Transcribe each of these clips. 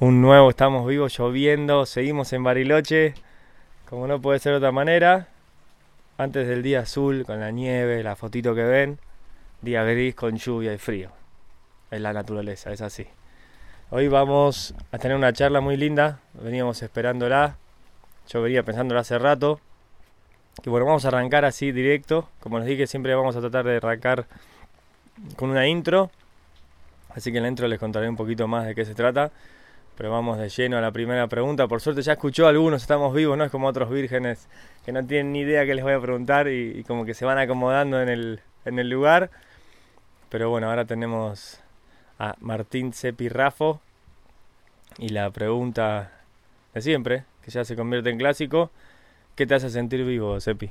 un nuevo Estamos Vivos, lloviendo, seguimos en Bariloche, como no puede ser de otra manera. Antes del día azul, con la nieve, la fotito que ven, día gris con lluvia y frío. Es la naturaleza, es así. Hoy vamos a tener una charla muy linda, veníamos esperándola, yo venía pensándola hace rato. Que bueno, vamos a arrancar así directo, como les dije, siempre vamos a tratar de arrancar con una intro. Así que en la intro les contaré un poquito más de qué se trata. Pero vamos de lleno a la primera pregunta. Por suerte ya escuchó algunos, estamos vivos, no es como otros vírgenes que no tienen ni idea qué les voy a preguntar y, como que se van acomodando en el, en el lugar. Pero bueno, ahora tenemos a Martín Cepirrafo y la pregunta de siempre, que ya se convierte en clásico. ¿Qué te hace sentir vivo, Cepi?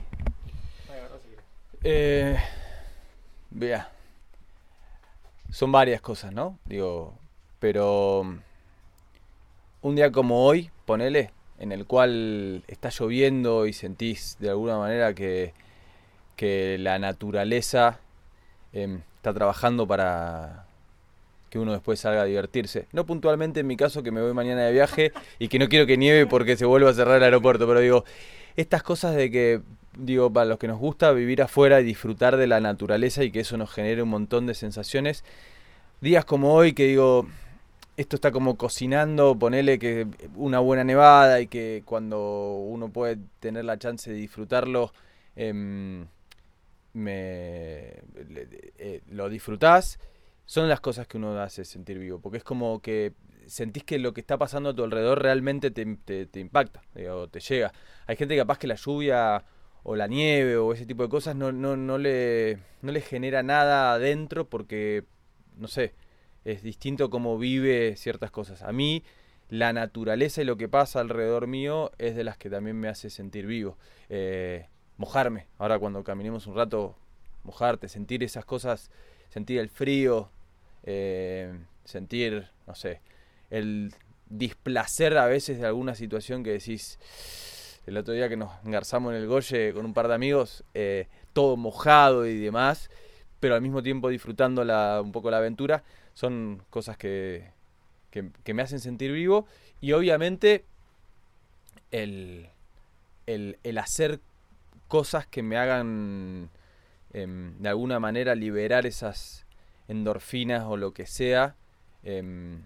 Eh, vea, son varias cosas, ¿no? Digo, pero un día como hoy, ponele, en el cual está lloviendo y sentís de alguna manera que, que la naturaleza em, está trabajando para que uno después salga a divertirse. No puntualmente en mi caso que me voy mañana de viaje y que no quiero que nieve porque se vuelva a cerrar el aeropuerto, pero digo, estas cosas de que, digo, para los que nos gusta vivir afuera y disfrutar de la naturaleza y que eso nos genere un montón de sensaciones, días como hoy que digo, esto está como cocinando, ponele que una buena nevada y que cuando uno puede tener la chance de disfrutarlo, em, me, eh, lo disfrutás, son las cosas que uno hace sentir vivo, porque es como que sentís que lo que está pasando a tu alrededor realmente te, te, impacta, o te llega. Hay gente que capaz que la lluvia o la nieve o ese tipo de cosas no, no, no, le, no le genera nada adentro porque, no sé, es distinto cómo vive ciertas cosas. A mí la naturaleza y lo que pasa alrededor mío es de las que también me hace sentir vivo. Eh, mojarme, ahora cuando caminemos un rato, mojarte, sentir esas cosas, sentir el frío, eh, sentir, no sé, el displacer a veces de alguna situación que decís, el otro día que nos engarzamos en el Goye con un par de amigos, eh, todo mojado y demás, pero al mismo tiempo disfrutando un poco la aventura, son cosas que, que, me hacen sentir vivo y obviamente el, el, hacer cosas que me hagan em, de alguna manera liberar esas endorfinas o lo que sea em,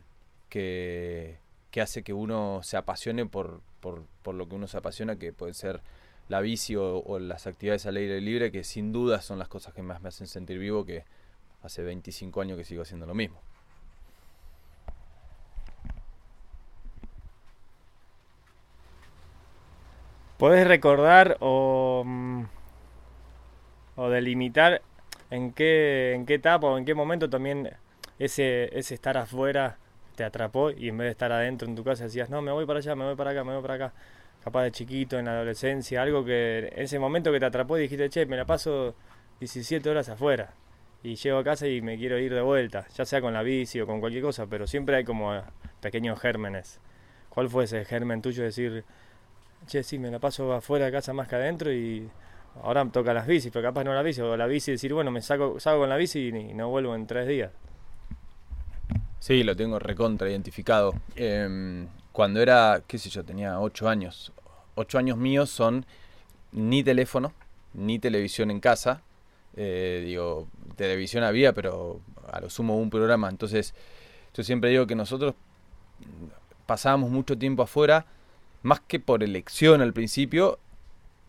que, que, hace que uno se apasione por, por, por, lo que uno se apasiona, que puede ser la bici o, o, las actividades al aire libre, que sin duda son las cosas que más me hacen sentir vivo, que hace 25 años que sigo haciendo lo mismo. ¿Podés recordar o, mm, o delimitar en qué, en qué etapa o en qué momento también ese, ese estar afuera te atrapó y en vez de estar adentro en tu casa decías, no, me voy para allá, me voy para acá, me voy para acá? Capaz de chiquito, en la adolescencia, algo que ese momento que te atrapó y dijiste, che, me la paso 17 horas afuera y llego a casa y me quiero ir de vuelta, ya sea con la bici o con cualquier cosa, pero siempre hay como pequeños gérmenes. ¿Cuál fue ese germen tuyo? Decir, che, sí, me la paso afuera de casa más que adentro y ahora me toca las bicis, pero capaz no la bici, o la bici decir, bueno, me saco, salgo con la bici y no vuelvo en tres días. Sí, lo tengo recontra identificado. Em, cuando era, qué sé yo, tenía ocho años. Ocho años míos son ni teléfono, ni televisión en casa, eh, digo, televisión había, pero a lo sumo un programa. Entonces, yo siempre digo que nosotros pasábamos mucho tiempo afuera, más que por elección al principio,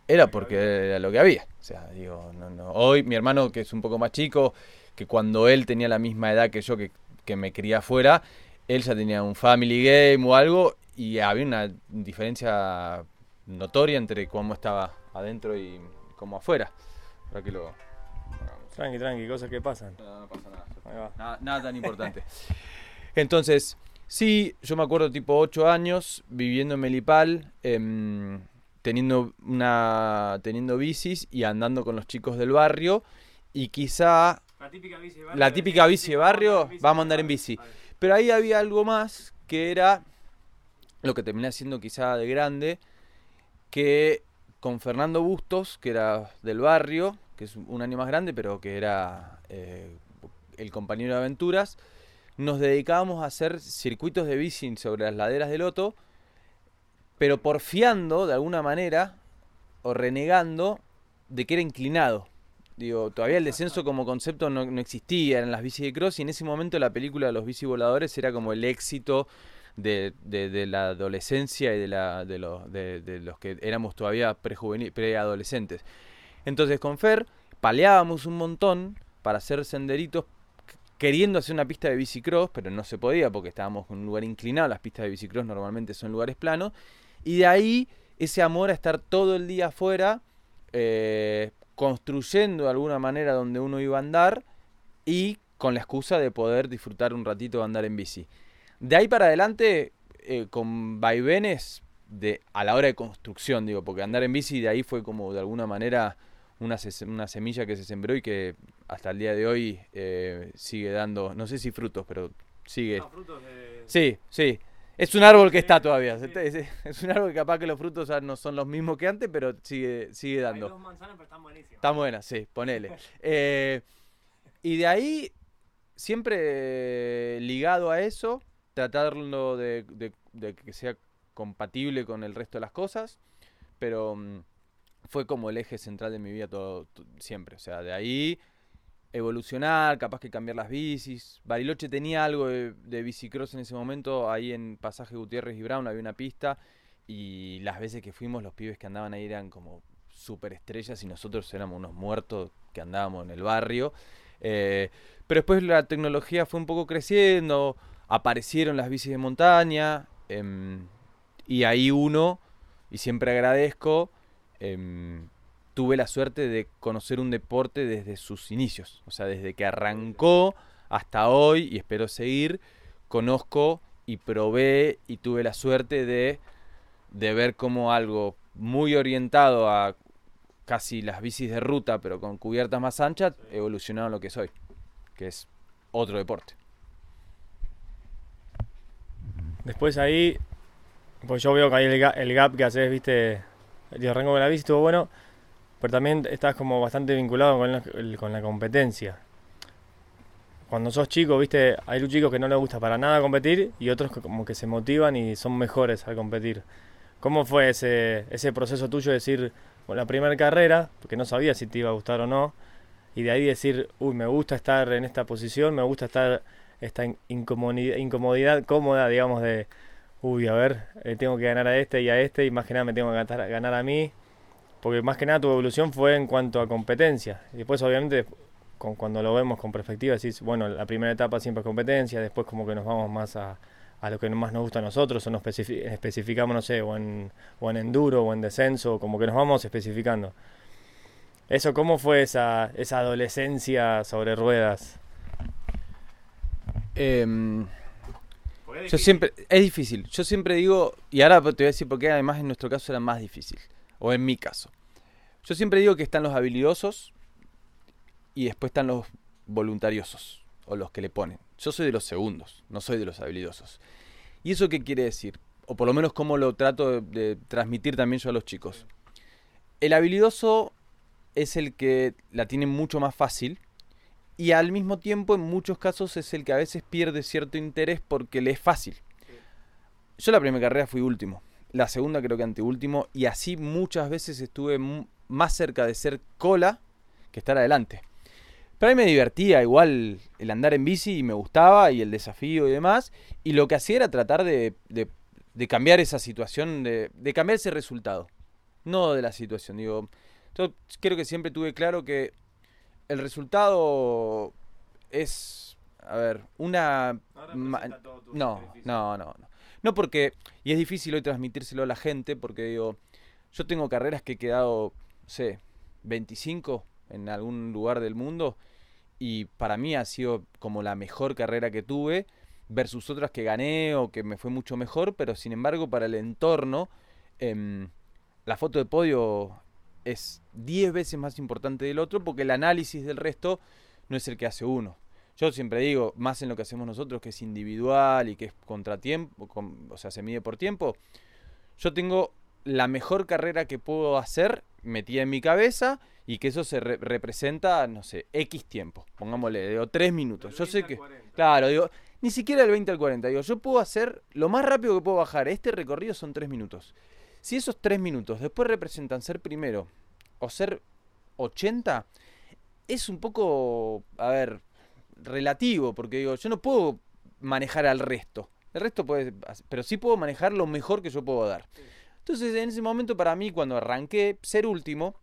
era porque era lo que había. O sea, digo, no, no. Hoy mi hermano, que es un poco más chico, que cuando él tenía la misma edad que yo, que, que me quería afuera, él ya tenía un family game o algo, y había una diferencia notoria entre cómo estaba adentro y cómo afuera. Para que lo, Tranqui, tranqui, cosas que pasan. No, no pasa nada. Nada, tan importante. Entonces, sí, yo me acuerdo tipo 8 años viviendo en Melipal, em, teniendo una teniendo bicis y andando con los chicos del barrio y quizá la típica bici de barrio, la típica bici de barrio vamos a andar en bici. Pero ahí había algo más que era lo que terminé haciendo quizá de grande, que con Fernando Bustos, que era del barrio, que es un año más grande, pero que era eh, el compañero de aventuras, nos dedicábamos a hacer circuitos de bici sobre las laderas del Loto, pero porfiando de alguna manera o renegando de que era inclinado. Digo, todavía el descenso como concepto no, no existía en las bicis de cross y en ese momento la película de los bici voladores era como el éxito de, de, de la adolescencia y de, la, de, los, de, de los que éramos todavía preadolescentes. Entonces con Fer paleábamos un montón para hacer senderitos queriendo hacer una pista de bicicross, pero no se podía porque estábamos en un lugar inclinado, las pistas de bicicross normalmente son lugares planos, y de ahí ese amor a estar todo el día afuera, eh, construyendo de alguna manera donde uno iba a andar y con la excusa de poder disfrutar un ratito de andar en bici. De ahí para adelante, eh, con vaivenes de, a la hora de construcción, digo, porque andar en bici de ahí fue como de alguna manera una, una semilla que se sembró y que hasta el día de hoy eh, sigue dando, no sé si frutos, pero sigue. Sí, sí. Es un árbol que está todavía. Es, un árbol que capaz que los frutos no son los mismos que antes, pero sigue, sigue dando. manzanas, pero están buenísimas. Está buena, sí, ponele. Eh, y de ahí, siempre ligado a eso, tratarlo de, de- de que sea compatible con el resto de las cosas, pero mm, fue como el eje central de mi vida todo, to- siempre. O sea, de ahí evolucionar, capaz que cambiar las bicis. Bariloche tenía algo de, de bicicross en ese momento, ahí en Pasaje Gutiérrez y Brown había una pista y las veces que fuimos los pibes que andaban ahí eran como super estrellas y nosotros éramos unos muertos que andábamos en el barrio. Eh, pero después la tecnología fue un poco creciendo, aparecieron las bicis de montaña em, y ahí uno, y siempre agradezco, em, tuve la suerte de conocer un deporte desde sus inicios, o sea, desde que arrancó hasta hoy y espero seguir, conozco y probé y tuve la suerte de, de ver cómo algo muy orientado a casi las bicis de ruta, pero con cubiertas más anchas, evolucionaron lo que soy, que es otro deporte. Después ahí, pues yo veo que ahí el, ga- el gap que haces, viste, el arranco con la bici estuvo bueno, pero también estás como bastante vinculado con la, con la competencia. Cuando sos chico, viste, hay chicos que no les gusta para nada competir y otros que como que se motivan y son mejores al competir. ¿Cómo fue ese, ese proceso tuyo de decir, bueno, la primera carrera, porque no sabía si te iba a gustar o no, y de ahí decir, uy, me gusta estar en esta posición, me gusta estar esta in- incomodidad, incomodidad cómoda, digamos, de, uy, a ver, eh, tengo que ganar a este y a este, y más que nada me tengo que ganar, ganar a mí, porque más que nada tu evolución fue en cuanto a competencia. Y después, obviamente, cuando lo vemos con perspectiva, decís, bueno, la primera etapa siempre es competencia, después como que nos vamos más a, a lo que más nos gusta a nosotros, o nos especifi- especificamos, no sé, o en, o en enduro, o en descenso, como que nos vamos especificando. Eso, ¿cómo fue esa, esa adolescencia sobre ruedas? Yo siempre, es difícil, yo siempre digo, y ahora te voy a decir por qué además en nuestro caso era más difícil, o en mi caso. Yo siempre digo que están los habilidosos y después están los voluntariosos, o los que le ponen. Yo soy de los segundos, no soy de los habilidosos. ¿Y eso qué quiere decir? O por lo menos cómo lo trato de, de transmitir también yo a los chicos. El habilidoso es el que la tiene mucho más fácil y al mismo tiempo en muchos casos es el que a veces pierde cierto interés porque le es fácil. Yo la primera carrera fui último, la segunda creo que anteúltimo y así muchas veces estuve más cerca de ser cola que estar adelante. Pero a mí me divertía igual el andar en bici y me gustaba y el desafío y demás. Y lo que hacía era tratar de cambiar esa situación, de, de cambiar ese resultado. No de la situación. Digo, yo creo que siempre tuve claro que el resultado es, a ver, una... ma- no, no, no, no. No porque, y es difícil hoy transmitírselo a la gente, porque digo, yo tengo carreras que he quedado, no sé, 25 en algún lugar del mundo, y para mí ha sido como la mejor carrera que tuve, versus otras que gané o que me fue mucho mejor, pero sin embargo para el entorno, em, la foto de podio es 10 veces más importante del otro, porque el análisis del resto no es el que hace uno. Yo siempre digo, más en lo que hacemos nosotros, que es individual y que es contratiempo, con- o sea, se mide por tiempo. Yo tengo la mejor carrera que puedo hacer metida en mi cabeza y que eso se re- representa, no sé, X tiempo. Pongámosle, digo, 3 minutos. Yo sé que... Claro, digo, ni siquiera el 20 al 40. Digo, yo puedo hacer lo más rápido que puedo bajar. Este recorrido son 3 minutos. Si esos 3 minutos después representan ser primero o ser 80, es un poco, a ver, relativo, porque digo, yo no puedo manejar al resto. El resto puede, pero sí puedo manejar lo mejor que yo puedo dar. Entonces, en ese momento, para mí, cuando arranqué, ser último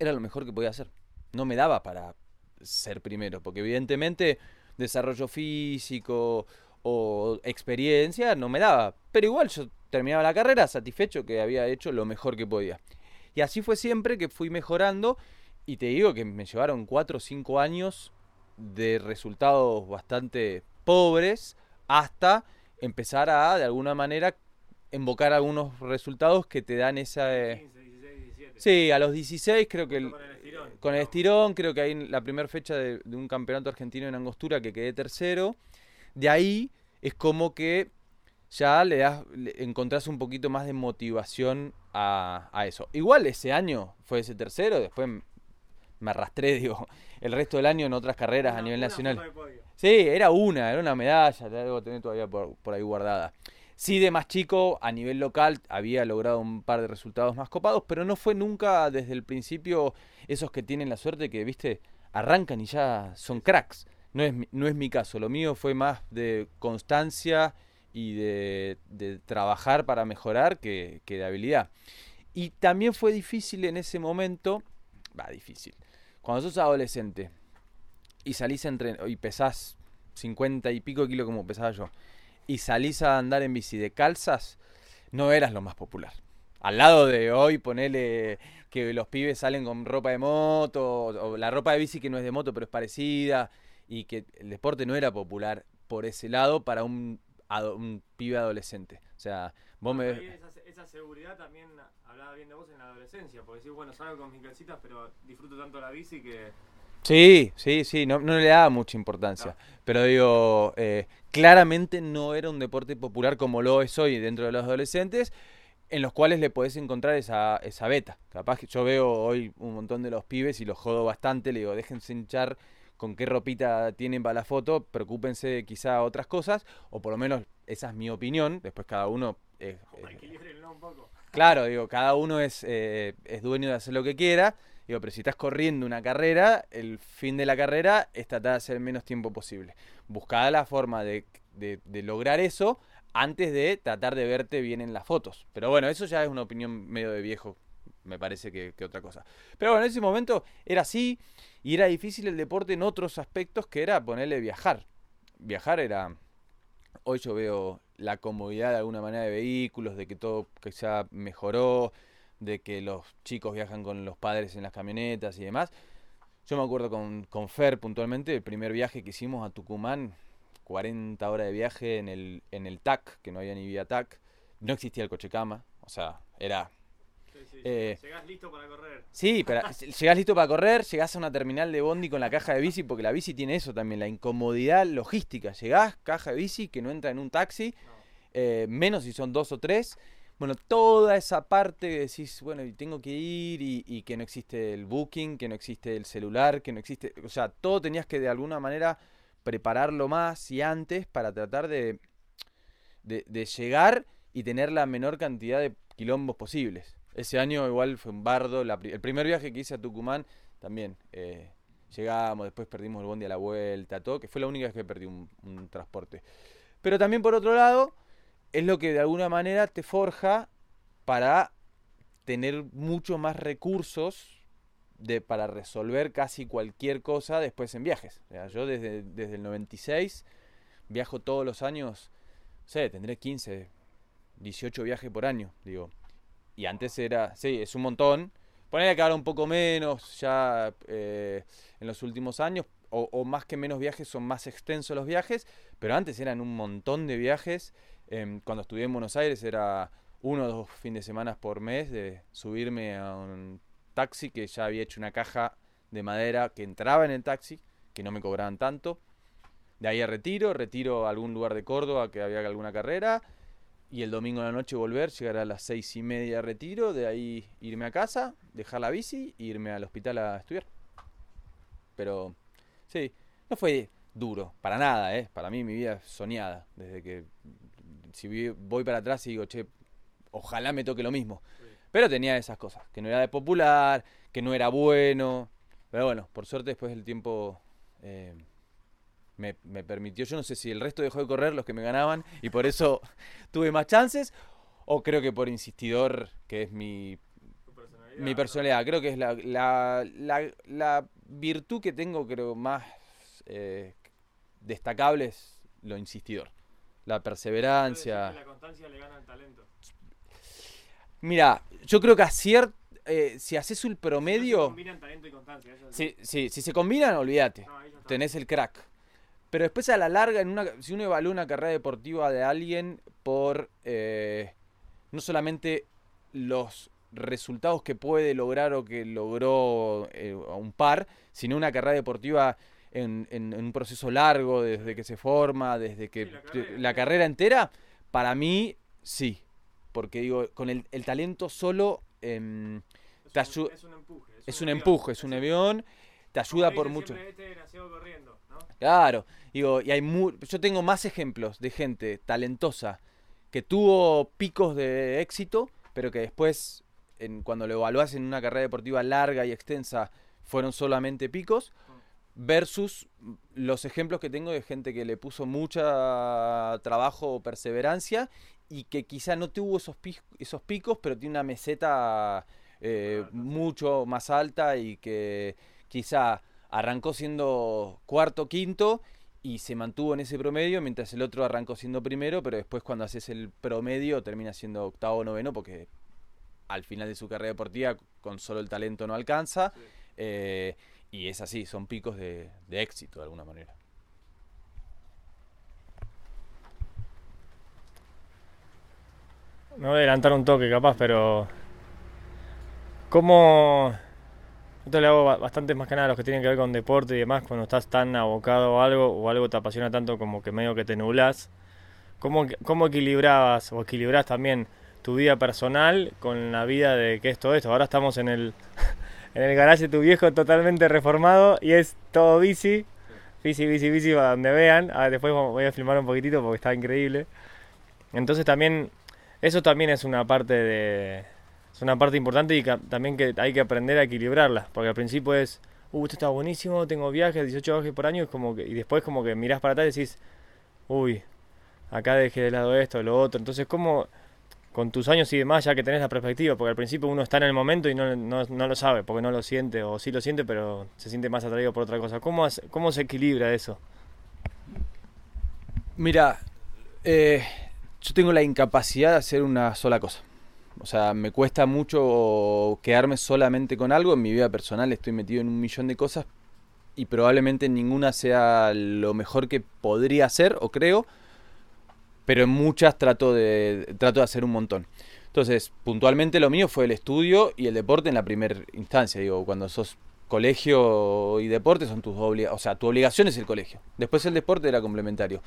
era lo mejor que podía hacer. No me daba para ser primero, porque evidentemente desarrollo físico o experiencia no me daba. Pero igual yo terminaba la carrera satisfecho que había hecho lo mejor que podía. Y así fue siempre que fui mejorando y te digo que me llevaron 4 o 5 años de resultados bastante pobres hasta empezar a, de alguna manera, invocar algunos resultados que te dan esa... eh, 15, 16, 17. Sí, a los 16 creo que... el- Con el estirón. con el estirón, creo que ahí en la primera fecha de, de un campeonato argentino en Angostura que quedé tercero. De ahí es como que ya le das, le encontrás un poquito más de motivación a, a eso. Igual ese año fue ese tercero, después me arrastré, digo, el resto del año en otras carreras a nivel nacional. Sí, era una, era una medalla, la debo tener todavía por, por ahí guardada. Sí, de más chico, a nivel local, había logrado un par de resultados más copados, pero no fue nunca desde el principio esos que tienen la suerte que, viste, arrancan y ya son cracks. No es, no es mi caso, lo mío fue más de constancia y de, trabajar para mejorar que, que de habilidad. Y también fue difícil en ese momento, va, difícil. Cuando sos adolescente y salís a entrenar y pesás 50 y pico kilos como pesaba yo y salís a andar en bici de calzas, no eras lo más popular. Al lado de hoy, ponele que los pibes salen con ropa de moto o, o la ropa de bici que no es de moto pero es parecida y que el deporte no era popular por ese lado para un, pibe adolescente. O sea, vos me... Esa, esa seguridad también hablaba bien de vos en la adolescencia, porque decís, bueno, salgo con mis calcitas, pero disfruto tanto la bici que... Sí, sí, sí, no, no le daba mucha importancia. Pero digo, eh, claramente no era un deporte popular como lo es hoy dentro de los adolescentes, en los cuales le podés encontrar esa, esa beta. Capaz que yo veo hoy un montón de los pibes y los jodo bastante, le digo, déjense hinchar con qué ropita tienen para la foto, preocúpense quizá otras cosas, o por lo menos esa es mi opinión, después cada uno... eh, eh, un poco. Claro, digo, cada uno es, eh, es dueño de hacer lo que quiera. Digo, pero si estás corriendo una carrera, el fin de la carrera es tratar de hacer el menos tiempo posible. Buscá la forma de, de- de lograr eso antes de tratar de verte bien en las fotos. Pero bueno, eso ya es una opinión medio de viejo, me parece que, otra cosa. Pero bueno, en ese momento era así y era difícil el deporte en otros aspectos que era ponerle viajar. Viajar era hoy yo veo la comodidad de alguna manera de vehículos, de que todo ya mejoró, de que los chicos viajan con los padres en las camionetas y demás. Yo me acuerdo con, con Fer puntualmente, el primer viaje que hicimos a Tucumán, 40 horas de viaje en el, en el TAC, que no había ni vía TAC, no existía el coche cama, o sea, era Sí, Eh, Llegás listo para correr. Sí, pero llegás listo para correr, llegás a una terminal de bondi con la caja de bici, porque la bici tiene eso también, la incomodidad logística. Llegás, caja de bici que no entra en un taxi, No. eh, menos si son dos o tres. Bueno, toda esa parte que decís, bueno, y tengo que ir y, y que no existe el booking, que no existe el celular, que no existe, o sea, todo tenías que de alguna manera prepararlo más y antes para tratar de, de, de llegar y tener la menor cantidad de quilombos posibles. Ese año igual fue un bardo, la el primer viaje que hice a Tucumán también. eh, llegamos, después perdimos el bondi a la vuelta, todo, que fue la única vez que perdí un, un transporte. Pero también por otro lado, es lo que de alguna manera te forja para tener mucho más recursos de, para resolver casi cualquier cosa después en viajes. Yo desde, desde el 96 viajo todos los años, no sé, tendré 15, 18 viajes por año, digo. Y antes era, sí, es un montón. Poner que ahora un poco menos ya eh, en los últimos años, o, más que menos viajes, son más extensos los viajes, pero antes eran un montón de viajes. Em, cuando estuve en Buenos Aires era uno o dos fines de semana por mes de subirme a un taxi que ya había hecho una caja de madera que entraba en el taxi, que no me cobraban tanto. De ahí a Retiro, Retiro a algún lugar de Córdoba que había alguna carrera. Y el domingo en la noche volver, llegar a las seis y media retiro, de ahí irme a casa, dejar la bici e irme al hospital a estudiar. Pero sí, no fue duro, para nada, ¿eh? Para mí mi vida es soñada, desde que si voy para atrás y digo, che, ojalá me toque lo mismo. Pero tenía esas cosas, que no era de popular, que no era bueno. Pero bueno, por suerte después del tiempo eh, me, permitió. Yo no sé si el resto dejó de correr los que me ganaban y por eso tuve más chances. O creo que por insistidor, que es mi, personalidad, mi personalidad. Creo que es la, la, la, virtud que tengo, creo, más eh, destacable es lo insistidor. La perseverancia. la constancia le gana al talento. Mira, yo creo que a cierto eh, si haces un promedio. Si combinan talento y constancia. sí, sí, si se combinan, olvídate. tenés el crack. Pero después a la larga, en una, si uno evalúa una carrera deportiva de alguien por eh, no solamente los resultados que puede lograr o que logró eh, a un par, sino una carrera deportiva en, un proceso largo, desde que se forma, desde que la, carrera, entera, para mí sí. Porque digo, con el, talento solo em, es, un, es un empuje. Es, un, empuje, es un avión, te ayuda por mucho. Este. Claro, digo, y hay yo tengo más ejemplos de gente talentosa que tuvo picos de éxito, pero que después, en, cuando lo evaluás en una carrera deportiva larga y extensa, fueron solamente picos, versus los ejemplos que tengo de gente que le puso mucha trabajo o perseverancia y que quizá no tuvo esos, esos picos, pero tiene una meseta eh, mucho más alta y que quizá arrancó siendo cuarto, quinto y se mantuvo en ese promedio, mientras el otro arrancó siendo primero, pero después cuando haces el promedio termina siendo octavo o noveno porque al final de su carrera deportiva con solo el talento no alcanza. Eh, y es así, son picos de, de éxito de alguna manera. Me voy a adelantar un toque capaz, pero ¿Cómo.? Esto le hago bastante más que nada a los que tienen que ver con deporte y demás, cuando estás tan abocado a algo o algo te apasiona tanto como que medio que te nublas. ¿Cómo, cómo equilibrabas o equilibras también tu vida personal con la vida de que es todo esto? Ahora estamos en el, en el garaje de tu viejo totalmente reformado y es todo bici, bici, bici, bici, para donde vean. Ah, después voy a filmar un poquitito porque está increíble. Entonces también, eso también es una parte de es una parte importante y también que hay que aprender a equilibrarla, porque al principio es, uh, esto está buenísimo, tengo viajes, 18 viajes por año, y, como que, y después como que mirás para atrás y decís, uy, acá dejé de lado esto, lo otro, entonces como con tus años y demás ya que tenés la perspectiva, porque al principio uno está en el momento y no, no, lo sabe, porque no lo siente, o sí lo siente, pero se siente más atraído por otra cosa. ¿Cómo, cómo se equilibra eso? Mira, eh, yo tengo la incapacidad de hacer una sola cosa. O sea, me cuesta mucho quedarme solamente con algo. En mi vida personal estoy metido en un millón de cosas y probablemente ninguna sea lo mejor que podría hacer o creo, pero en muchas trato de, trato de hacer un montón. Entonces, puntualmente lo mío fue el estudio y el deporte en la primera instancia. Digo, cuando sos colegio y deporte son tus obligaciones, o sea, tu obligación es el colegio. Después el deporte era complementario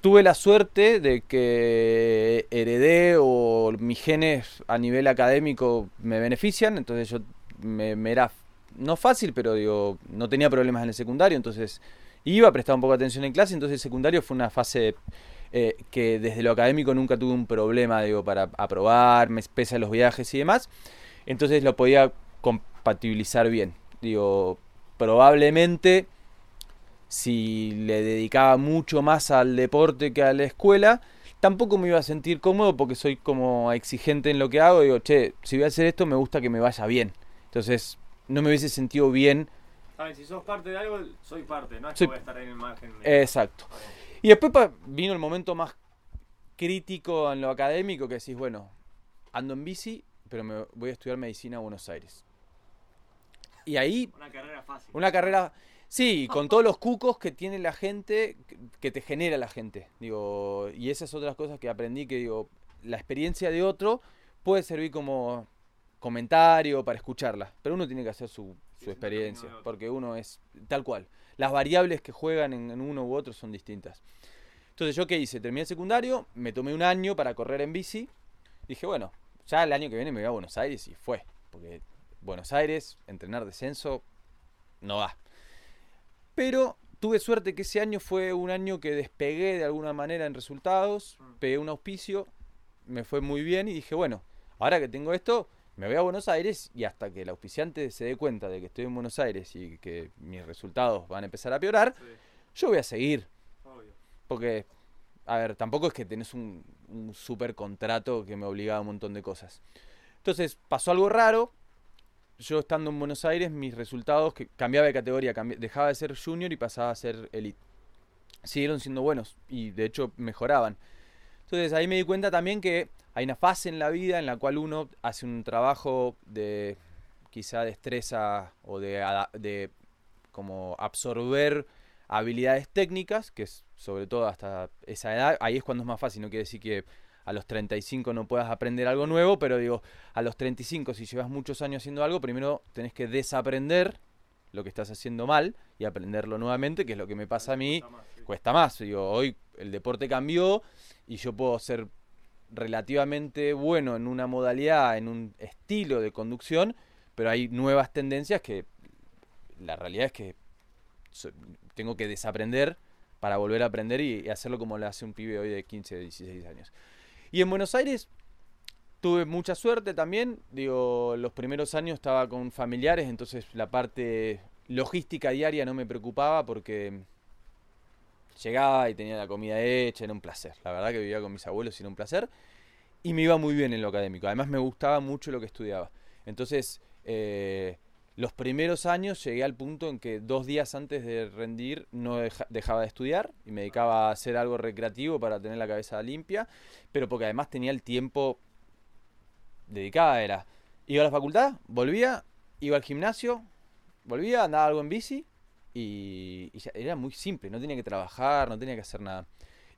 tuve la suerte de que heredé o mis genes a nivel académico me benefician, entonces yo me, era no fácil, pero digo, no tenía problemas en el secundario, entonces iba, prestaba un poco de atención en clase, entonces el secundario fue una fase eh, que desde lo académico nunca tuve un problema, digo, para aprobar, me pese a los viajes y demás, entonces lo podía compatibilizar bien, digo, probablemente si le dedicaba mucho más al deporte que a la escuela, tampoco me iba a sentir cómodo porque soy como exigente en lo que hago. Digo, che, si voy a hacer esto, me gusta que me vaya bien. Entonces, no me hubiese sentido bien. Si sos parte de algo, soy parte, no es que voy a estar en el margen. Exacto. Y después vino el momento más crítico en lo académico que decís, bueno, ando en bici, pero me voy a estudiar medicina a Buenos Aires. Y ahí... Una carrera fácil. Una carrera Sí, con todos los cucos que tiene la gente, que te genera la gente. Digo, y esas otras cosas que aprendí que digo, la experiencia de otro puede servir como comentario para escucharla, pero uno tiene que hacer su, experiencia, porque uno es tal cual. Las variables que juegan en, uno u otro son distintas. Entonces, ¿yo qué hice? Terminé el secundario, me tomé un año para correr en bici. Dije, bueno, ya el año que viene me voy a Buenos Aires y fue. Porque Buenos Aires, entrenar descenso, no va. Pero tuve suerte que ese año fue un año que despegué de alguna manera en resultados, pegué un auspicio, me fue muy bien y dije, bueno, ahora que tengo esto, me voy a Buenos Aires y hasta que el auspiciante se dé cuenta de que estoy en Buenos Aires y que mis resultados van a empezar a piorar, yo voy a seguir. Porque, a ver, tampoco es que tenés un, un super contrato que me obligaba a un montón de cosas. Entonces pasó algo raro. Yo estando en Buenos Aires, mis resultados, que cambiaba de categoría, dejaba de ser junior y pasaba a ser elite. Siguieron siendo buenos y de hecho mejoraban. Entonces ahí me di cuenta también que hay una fase en la vida en la cual uno hace un trabajo de quizá destreza o de, de como absorber habilidades técnicas, que es sobre todo hasta esa edad, ahí es cuando es más fácil, no quiere decir que a los 35 no puedas aprender algo nuevo, pero digo, a los 35 si llevas muchos años haciendo algo, primero tenés que desaprender lo que estás haciendo mal y aprenderlo nuevamente, que es lo que me pasa a mí, cuesta más, Digo, hoy el deporte cambió y yo puedo ser relativamente bueno en una modalidad, en un estilo de conducción, pero hay nuevas tendencias que la realidad es que tengo que desaprender para volver a aprender y, hacerlo como lo hace un pibe hoy de 15, 16 años. Y en Buenos Aires tuve mucha suerte también, digo, los primeros años estaba con familiares, entonces la parte logística diaria no me preocupaba porque llegaba y tenía la comida hecha, era un placer. La verdad que vivía con mis abuelos y era un placer. Y me iba muy bien en lo académico. Además me gustaba mucho lo que estudiaba. Entonces, eh, los primeros años llegué al punto en que dos días antes de rendir no dejaba de estudiar y me dedicaba a hacer algo recreativo para tener la cabeza limpia, pero porque además tenía el tiempo dedicado. Era, iba a la facultad, volvía, iba al gimnasio, volvía, andaba algo en bici y, era muy simple, no tenía que trabajar, no tenía que hacer nada.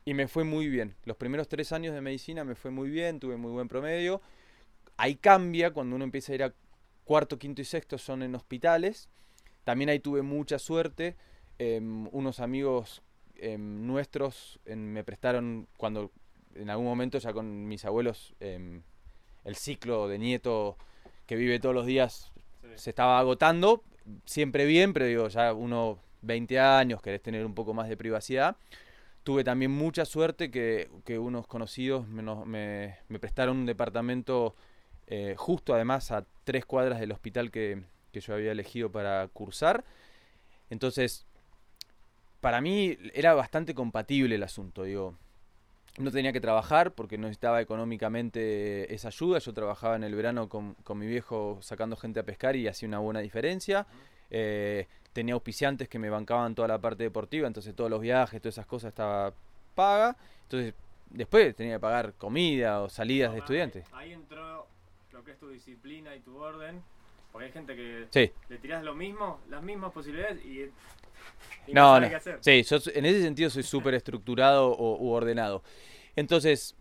Y me fue muy bien. Los primeros tres años de medicina me fue muy bien, tuve muy buen promedio. Ahí cambia cuando uno empieza a ir a cuarto, quinto y sexto son en hospitales. También ahí tuve mucha suerte. Em, unos amigos em, nuestros em, me prestaron cuando en algún momento ya con mis abuelos el ciclo de nieto que vive todos los días se estaba agotando. Siempre bien, pero digo, ya uno 20 años, querés tener un poco más de privacidad. Tuve también mucha suerte que, unos conocidos me, me prestaron un departamento eh, justo además a tres cuadras del hospital que, yo había elegido para cursar. Entonces, para mí era bastante compatible el asunto, digo. No tenía que trabajar porque no necesitaba económicamente esa ayuda. Yo trabajaba en el verano con, mi viejo sacando gente a pescar y hacía una buena diferencia. Eh, tenía auspiciantes que me bancaban toda la parte deportiva, entonces todos los viajes, todas esas cosas estaba paga. Entonces después tenía que pagar comida o salidas de estudiantes. Ahí entró que es tu disciplina y tu orden. Porque hay gente que le tiras lo mismo, las mismas posibilidades y, no, no, Qué hacer. Sí, yo en ese sentido soy súper estructurado o, u ordenado. Entonces,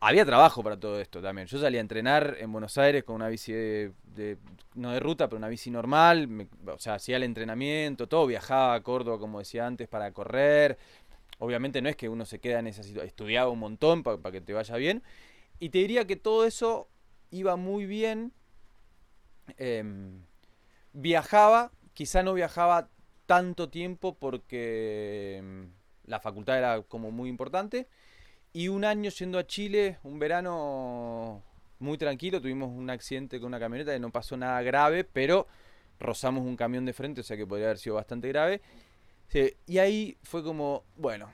había trabajo para todo esto también. Yo salía a entrenar en Buenos Aires con una bici de, no de ruta, pero una bici normal. o sea, hacía el entrenamiento, todo. Viajaba a Córdoba, como decía antes, para correr. Obviamente no es que uno se queda en esa situación. Estudiaba un montón para que te vaya bien. Y te diría que todo eso iba muy bien. Em, viajaba, quizá no viajaba tanto tiempo porque em, la facultad era como muy importante. Y un año yendo a Chile, un verano muy tranquilo, tuvimos un accidente con una camioneta y no pasó nada grave, pero rozamos un camión de frente, o sea que podría haber sido bastante grave. y ahí fue como, bueno,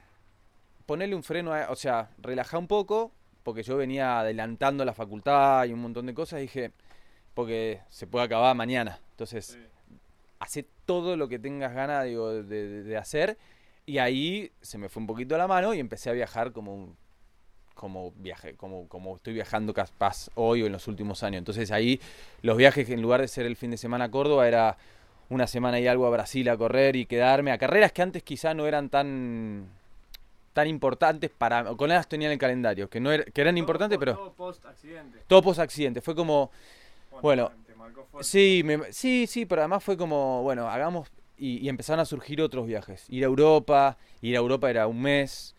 ponerle un freno, o sea, relajar un poco, porque yo venía adelantando la facultad y un montón de cosas, dije, porque se puede acabar mañana. Entonces, hace todo lo que tengas ganas digo, de, hacer. Y ahí se me fue un poquito la mano y empecé a viajar como como viaje, como, como estoy viajando capaz hoy o en los últimos años. Entonces ahí los viajes, en lugar de ser el fin de semana a Córdoba, era una semana y algo a Brasil a correr y quedarme a carreras que antes quizá no eran tan tan importantes para con las tenía en el calendario que no que eran importantes pero todo post accidente todo post accidente fue como bueno, sí sí sí pero además fue como bueno hagamos y, empezaron a surgir otros viajes ir a Europa ir a Europa era un mes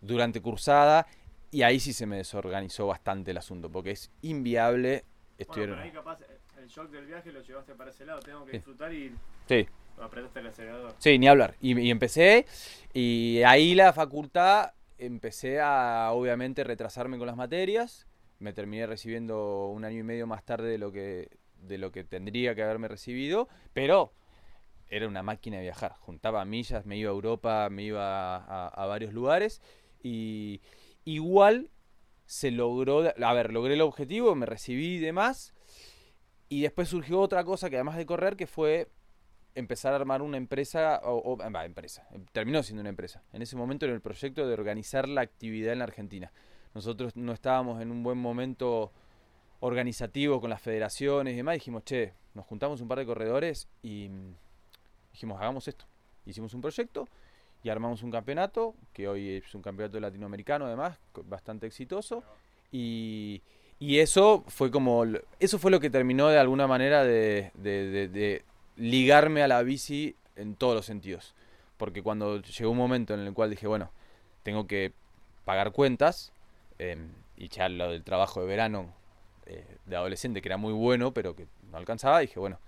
durante cursada y ahí sí se me desorganizó bastante el asunto, porque es inviable. Estudiar... Bueno, pero ahí capaz el shock del viaje lo llevaste para ese lado. Tengo que Sí. disfrutar y Sí, apretaste el acelerador. Sí, ni hablar. Y, empecé, y ahí la facultad empecé a obviamente retrasarme con las materias. Me terminé recibiendo un año y medio más tarde de lo que, de lo que tendría que haberme recibido, pero era una máquina de viajar. Juntaba millas, me iba a Europa, me iba a, a varios lugares y igual se logró, a ver, logré el objetivo, me recibí y demás. Y después surgió otra cosa que además de correr, que fue empezar a armar una empresa, o, o- va, empresa, em, terminó siendo una empresa. En ese momento era el proyecto de organizar la actividad en la Argentina. Nosotros no estábamos en un buen momento organizativo con las federaciones y demás. Dijimos, che, nos juntamos un par de corredores y mm, dijimos, hagamos esto. Hicimos un proyecto y armamos un campeonato, que hoy es un campeonato latinoamericano además, bastante exitoso. Y, y eso fue como, eso fue lo que terminó de alguna manera de ligarme a la bici en todos los sentidos. Porque cuando llegó un momento en el cual dije, bueno, tengo que pagar cuentas, eh, y ya lo del trabajo de verano eh, de adolescente, que era muy bueno, pero que no alcanzaba, dije, bueno,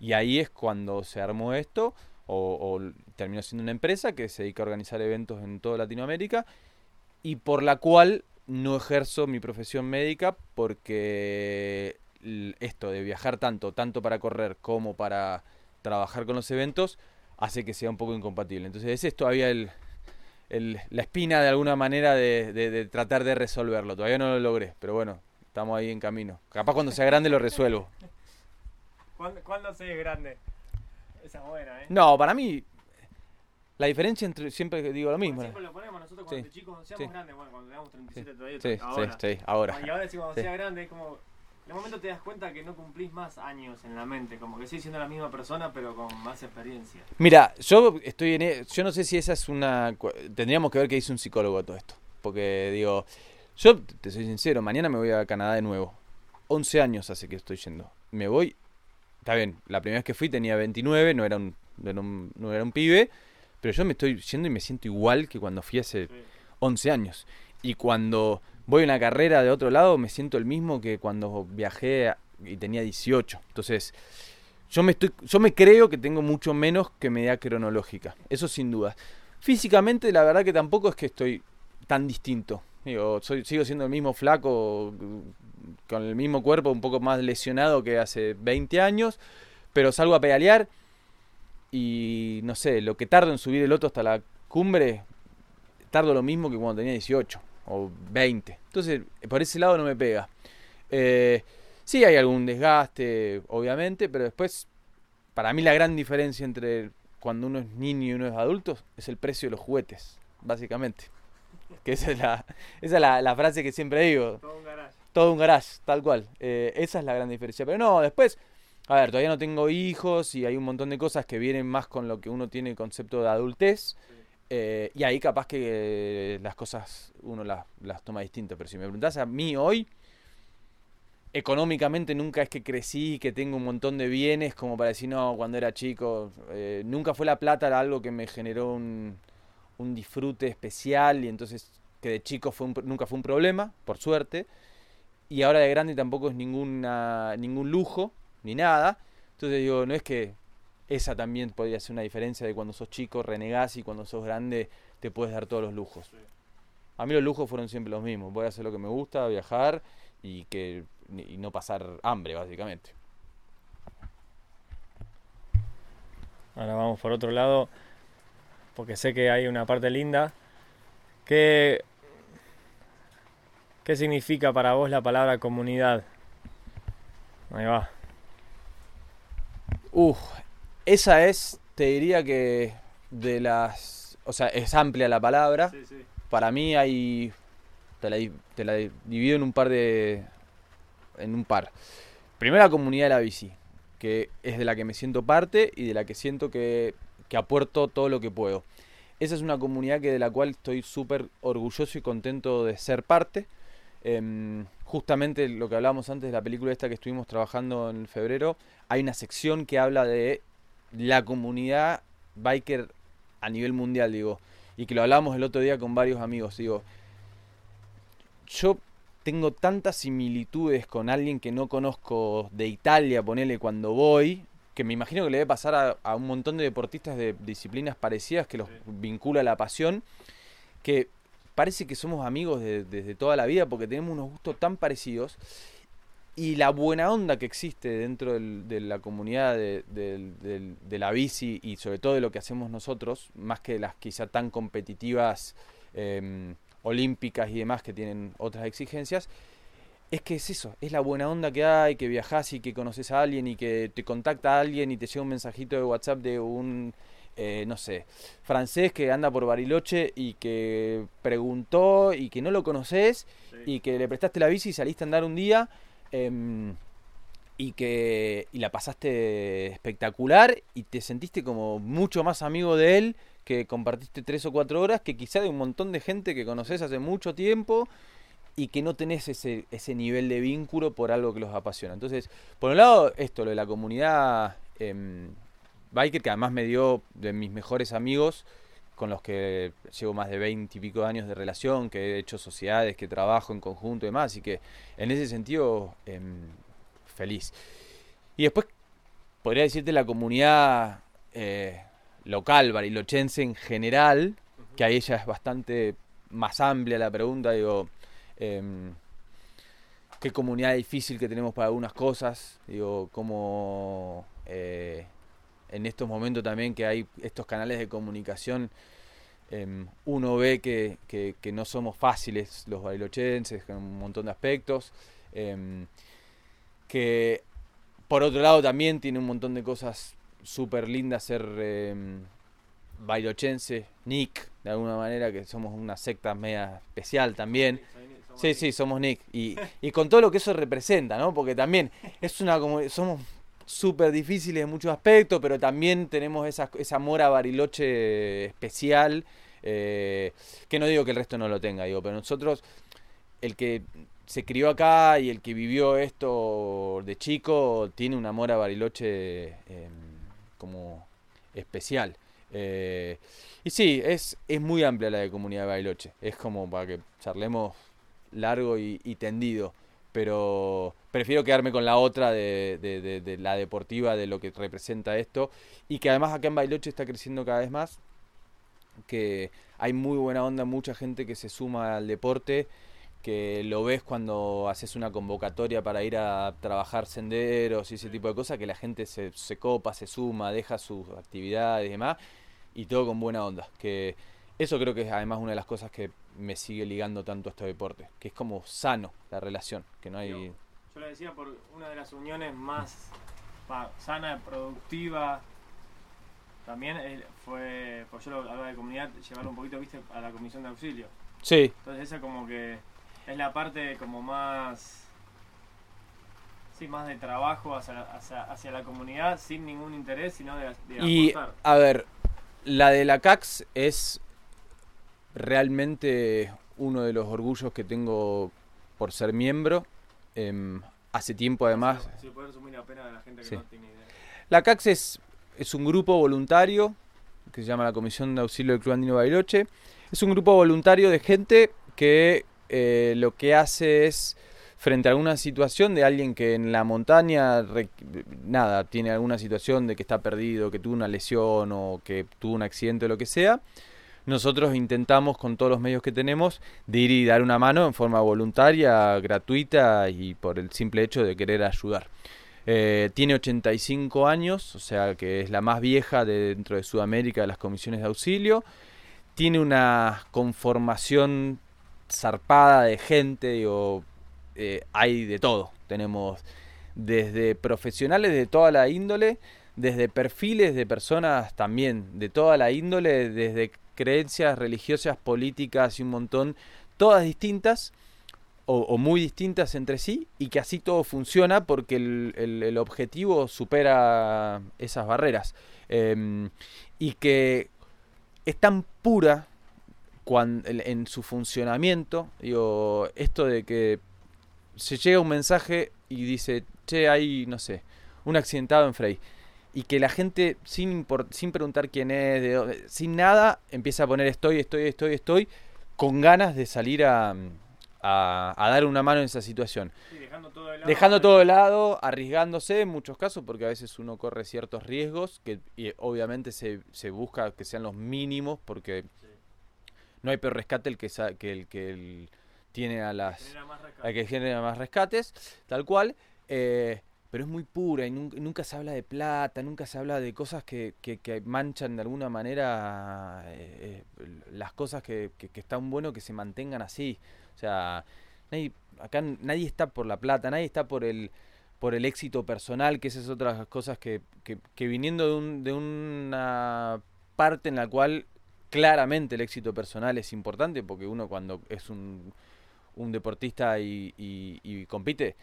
y ahí es cuando se armó esto, o, o terminó siendo una empresa que se dedica a organizar eventos en toda Latinoamérica, y por la cual no ejerzo mi profesión médica porque esto de viajar tanto, tanto para correr como para trabajar con los eventos, hace que sea un poco incompatible. Entonces ese es todavía el, el- la espina de alguna manera de, de- de tratar de resolverlo. Todavía no lo logré, pero bueno, estamos ahí en camino. Capaz cuando sea grande lo resuelvo. ¿Cuándo, ¿Cuándo se es grande? Esa es buena, ¿eh? No, para mí, la diferencia entre, siempre digo lo mismo. Siempre lo ponemos nosotros cuando Sí. chicos seamos Sí. grandes, bueno, cuando tengamos 37 todavía, Sí, sí, ahora. sí, ahora. Y ahora decimos, cuando sea grande, es como. En un momento te das cuenta que no cumplís más años en la mente, como que sigues siendo la misma persona, pero con más experiencia. Mira, yo estoy en. e- Yo no sé si esa es una. Tendríamos que ver qué dice un psicólogo a todo esto. Porque digo, yo te soy sincero, mañana me voy a Canadá de nuevo. 11 años hace que estoy yendo. Me voy. Está bien, la primera vez que fui tenía 29, no era un, no era un, no era un pibe. Pero yo me estoy yendo y me siento igual que cuando fui hace Sí. 11 años. Y cuando voy a una carrera de otro lado, me siento el mismo que cuando viajé y tenía 18. Entonces, yo me, estoy, yo me creo que tengo mucho menos que media cronológica. Eso sin duda. Físicamente, la verdad que tampoco es que estoy tan distinto. Digo, sigo siendo el mismo flaco, con el mismo cuerpo, un poco más lesionado que hace 20 años, pero salgo a pedalear y no sé, lo que tardo en subir el otro hasta la cumbre, tardo lo mismo que cuando tenía 18 o 20. Entonces, por ese lado no me pega. Eh, sí hay algún desgaste, obviamente, pero después, para mí la gran diferencia entre cuando uno es niño y uno es adulto es el precio de los juguetes, básicamente. Que esa es la, esa es la, la frase que siempre digo Todo un garage. todo un garage, tal cual. Eh, esa es la gran diferencia. Pero no, después, a ver, todavía no tengo hijos y hay un montón de cosas que vienen más con lo que uno tiene el concepto de adultez. Eh, y ahí capaz que las cosas uno las, las toma distintas. Pero si me preguntás a mí hoy, económicamente nunca es que crecí, que tengo un montón de bienes como para decir, no, cuando era chico, eh, nunca fue la plata algo que me generó un, un disfrute especial y entonces que de chico fue nunca fue un problema, por suerte y ahora de grande tampoco es ninguna, ningún lujo, ni nada. Entonces digo, no es que esa también podría ser una diferencia de cuando sos chico renegás y cuando sos grande te puedes dar todos los lujos. A mí los lujos fueron siempre los mismos. Voy a hacer lo que me gusta, viajar y que y no pasar hambre, básicamente. Ahora vamos por otro lado, porque sé que hay una parte linda. ¿Qué, qué significa para vos la palabra comunidad? Ahí va. Uf, esa es, te diría que de las, o sea, es amplia la palabra. Sí, sí. Para mí hay, te la, te la divido en un par de, en un par. Primero la comunidad de la bici, que es de la que me siento parte y de la que siento que, que aporto todo lo que puedo. Esa es una comunidad que de la cual estoy súper orgulloso y contento de ser parte. Em, justamente lo que hablábamos antes de la película esta que estuvimos trabajando en febrero, hay una sección que habla de la comunidad biker a nivel mundial, digo. y que lo hablamos el otro día con varios amigos, digo, yo tengo tantas similitudes con alguien que no conozco de Italia, ponele cuando voy, que me imagino que le debe pasar a, un montón de deportistas de disciplinas parecidas que los vincula la pasión, que parece que somos amigos desde toda la vida porque tenemos unos gustos tan parecidos y la buena onda que existe dentro de la comunidad de, la bici y sobre todo de lo que hacemos nosotros, más que las quizá tan competitivas em, olímpicas y demás que tienen otras exigencias, es que es eso, es la buena onda que hay, que viajas y que conoces a alguien y que te contacta a alguien y te llega un mensajito de WhatsApp de un, eh, no sé, francés que anda por Bariloche y que preguntó y que no lo conoces y que le prestaste la bici y saliste a andar un día em, y que y la pasaste espectacular y te sentiste como mucho más amigo de él que compartiste tres o cuatro horas que quizá de un montón de gente que conoces hace mucho tiempo y que no tenés ese, ese nivel de vínculo por algo que los apasiona. Entonces, por un lado, esto, lo de la comunidad em, biker, que además me dio de mis mejores amigos, con los que llevo más de 20 y pico de años de relación, que he hecho sociedades, que trabajo en conjunto y demás, y que en ese sentido, em, feliz. Y después, podría decirte la comunidad eh, local, barilochense en general, que ahí ya es bastante más amplia la pregunta, digo, Em, qué comunidad difícil que tenemos para algunas cosas, digo, como eh, en estos momentos también que hay estos canales de comunicación, em, uno ve que, no somos fáciles los bailochenses en un montón de aspectos, em, que por otro lado también tiene un montón de cosas súper lindas ser bailochense, Nick, de alguna manera, que somos una secta media especial también. Sí, sí, somos Nick. Y, y con todo lo que eso representa, ¿no? Porque también es una como somos súper difíciles en muchos aspectos, pero también tenemos esa, esa mora bariloche especial, eh, que no digo que el resto no lo tenga, digo, pero nosotros, el que se crió acá y el que vivió esto de chico, tiene una mora bariloche em, como especial. Eh, y sí, es, es muy amplia la de comunidad de Bariloche. Es como para que charlemos largo y, tendido. Pero prefiero quedarme con la otra de, la deportiva, de lo que representa esto. Y que además acá en Bailoche está creciendo cada vez más. Que hay muy buena onda, mucha gente que se suma al deporte. Que lo ves cuando haces una convocatoria para ir a trabajar senderos y ese tipo de cosas. Que la gente se, se copa, se suma, deja sus actividades y demás. Y todo con buena onda. Que eso creo que es además una de las cosas que me sigue ligando tanto a este deporte, que es como sano la relación, que no hay... Yo, lo decía por una de las uniones más sana, productiva, también fue, pues yo lo hablaba de comunidad, llevarlo un poquito, viste, a la comisión de auxilio. Sí. Entonces esa como que es la parte como más... Sí, más de trabajo hacia, hacia, la comunidad sin ningún interés, sino de, de y, a ver, la de la CAX es realmente uno de los orgullos que tengo por ser miembro. Em, hace tiempo además... la CAX es, es un grupo voluntario que se llama la Comisión de Auxilio del Club Andino Bariloche. Es un grupo voluntario de gente que eh, lo que hace es, frente a alguna situación de alguien que en la montaña, nada, tiene alguna situación de que está perdido, que tuvo una lesión o que tuvo un accidente o lo que sea, nosotros intentamos con todos los medios que tenemos de ir y dar una mano en forma voluntaria, gratuita y por el simple hecho de querer ayudar. Eh, tiene 85 años, o sea que es la más vieja dentro de Sudamérica de las comisiones de auxilio. Tiene una conformación zarpada de gente, digo, eh, hay de todo. Tenemos desde profesionales de toda la índole, desde perfiles de personas también de toda la índole, desde creencias religiosas, políticas y un montón, todas distintas o, muy distintas entre sí y que así todo funciona porque el, objetivo supera esas barreras. Em, y que es tan pura cuando, en, su funcionamiento, digo, esto de que se llega un mensaje y dice, che, hay, no sé, un accidentado en Frey y que la gente, sin, sin preguntar quién es, de dónde- sin nada, empieza a poner estoy, estoy, estoy, estoy, con ganas de salir a, a- a dar una mano en esa situación. dejando todo de Dejando todo de lado, arriesgándose en muchos casos, porque a veces uno corre ciertos riesgos, que y obviamente se, se busca que sean los mínimos, porque no hay peor rescate el que, que el que el- tiene a las que genera más rescates, tal cual. eh, pero es muy pura y nunca, se habla de plata, nunca se habla de cosas que, que- manchan de alguna manera eh, eh, las cosas que, que, están bueno que se mantengan así. O sea, nadie, acá nadie está por la plata, nadie está por el por el éxito personal, que esas es otras cosas que, viniendo de, un, de una parte en la cual claramente el éxito personal es importante, porque uno cuando es un, un deportista y- y compite,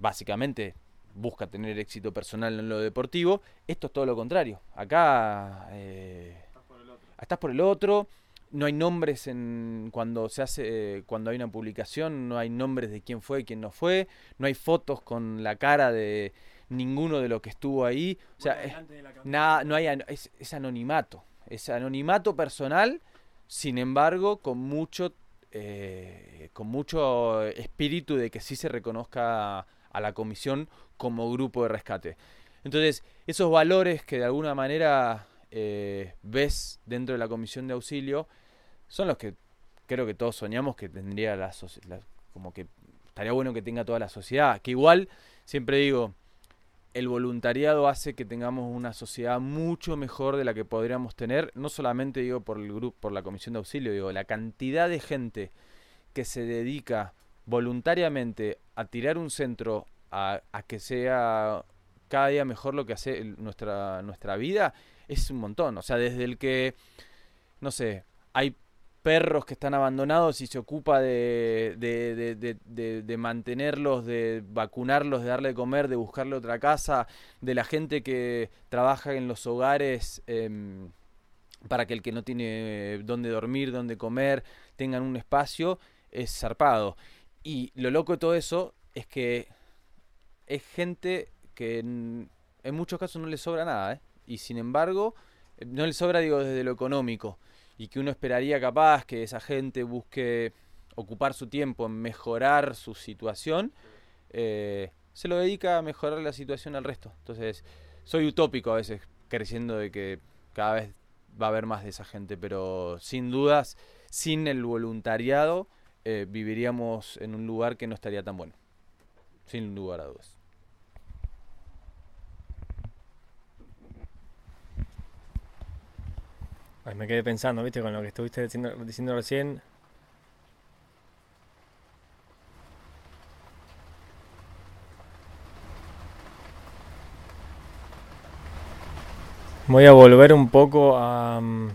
básicamente busca tener éxito personal en lo deportivo. Esto es todo lo contrario. Acá eh, estás por el otro. No hay nombres en cuando se hace cuando hay una publicación, no hay nombres de quién fue, quién no fue, no hay fotos con la cara de ninguno de los que estuvo ahí. O sea, es- nada, no hay es anonimato, es anonimato personal, sin embargo, con mucho eh, con mucho espíritu de que sí se reconozca a la comisión como grupo de rescate. Entonces, esos valores que de alguna manera eh, ves dentro de la comisión de auxilio son los que creo que todos soñamos que tendría la sociedad, como que estaría bueno que tenga toda la sociedad, que igual, siempre digo, el voluntariado hace que tengamos una sociedad mucho mejor de la que podríamos tener, no solamente digo por el grupo, por la comisión de auxilio, digo, la cantidad de gente que se dedica voluntariamente a tirar un centro a, que sea cada día mejor lo que hace nuestra, nuestra vida, es un montón. O sea, desde el que, no sé, hay perros que están abandonados y se ocupa de, de, de- de- mantenerlos, de vacunarlos, de darle de comer, de buscarle otra casa, de la gente que trabaja en los hogares em, para que el que no tiene dónde dormir, dónde comer, tengan un espacio, es zarpado. Y lo loco de todo eso es que es gente que en, muchos casos no le sobra nada, ¿eh? Y sin embargo, no le sobra, digo, desde lo económico. Y que uno esperaría capaz que esa gente busque ocupar su tiempo en mejorar su situación, eh, se lo dedica a mejorar la situación al resto. Entonces, soy utópico a veces, creciendo de que cada vez va a haber más de esa gente, pero sin dudas, sin el voluntariado, eh, viviríamos en un lugar que no estaría tan bueno. Sin lugar a dudas. Ay, me quedé pensando, viste, con lo que estuviste diciendo, recién. Voy a volver un poco a, mm,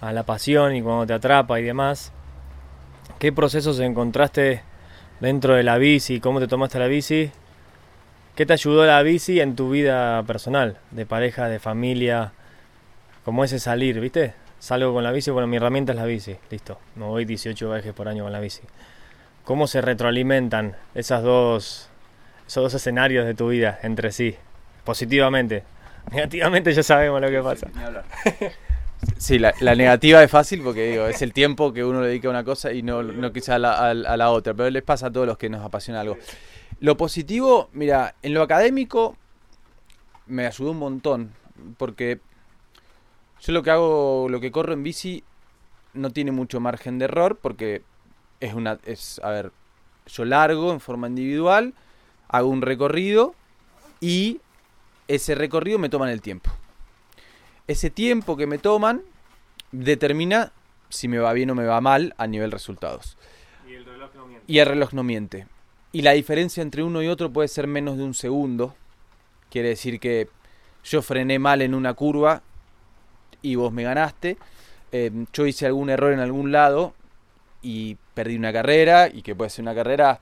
a la pasión y cuando te atrapa y demás. ¿Qué procesos encontraste dentro de la bici? ¿Cómo te tomaste la bici? ¿Qué te ayudó la bici en tu vida personal? De pareja, de familia, como ese salir, ¿viste? Salgo con la bici, bueno, mi herramienta es la bici, listo. Me voy 18 viajes por año con la bici. ¿Cómo se retroalimentan esas dos, esos dos escenarios de tu vida entre sí? Positivamente. Negativamente ya sabemos lo que pasa. Sí, la, la negativa es fácil porque digo, es el tiempo que uno le dedica a una cosa y no, no quizá a la, a- a la otra, pero les pasa a todos los que nos apasiona algo. Lo positivo, mira, en lo académico me ayudó un montón, porque yo lo que hago, lo que corro en bici no tiene mucho margen de error, porque es una, es, a ver, yo largo en forma individual, hago un recorrido y ese recorrido me toman el tiempo. Ese tiempo que me toman determina si me va bien o me va mal a nivel resultados. Y el reloj no miente. Y el reloj no miente. Y la diferencia entre uno y otro puede ser menos de un segundo. Quiere decir que yo frené mal en una curva y vos me ganaste. Eh, yo hice algún error en algún lado y perdí una carrera y que puede ser una carrera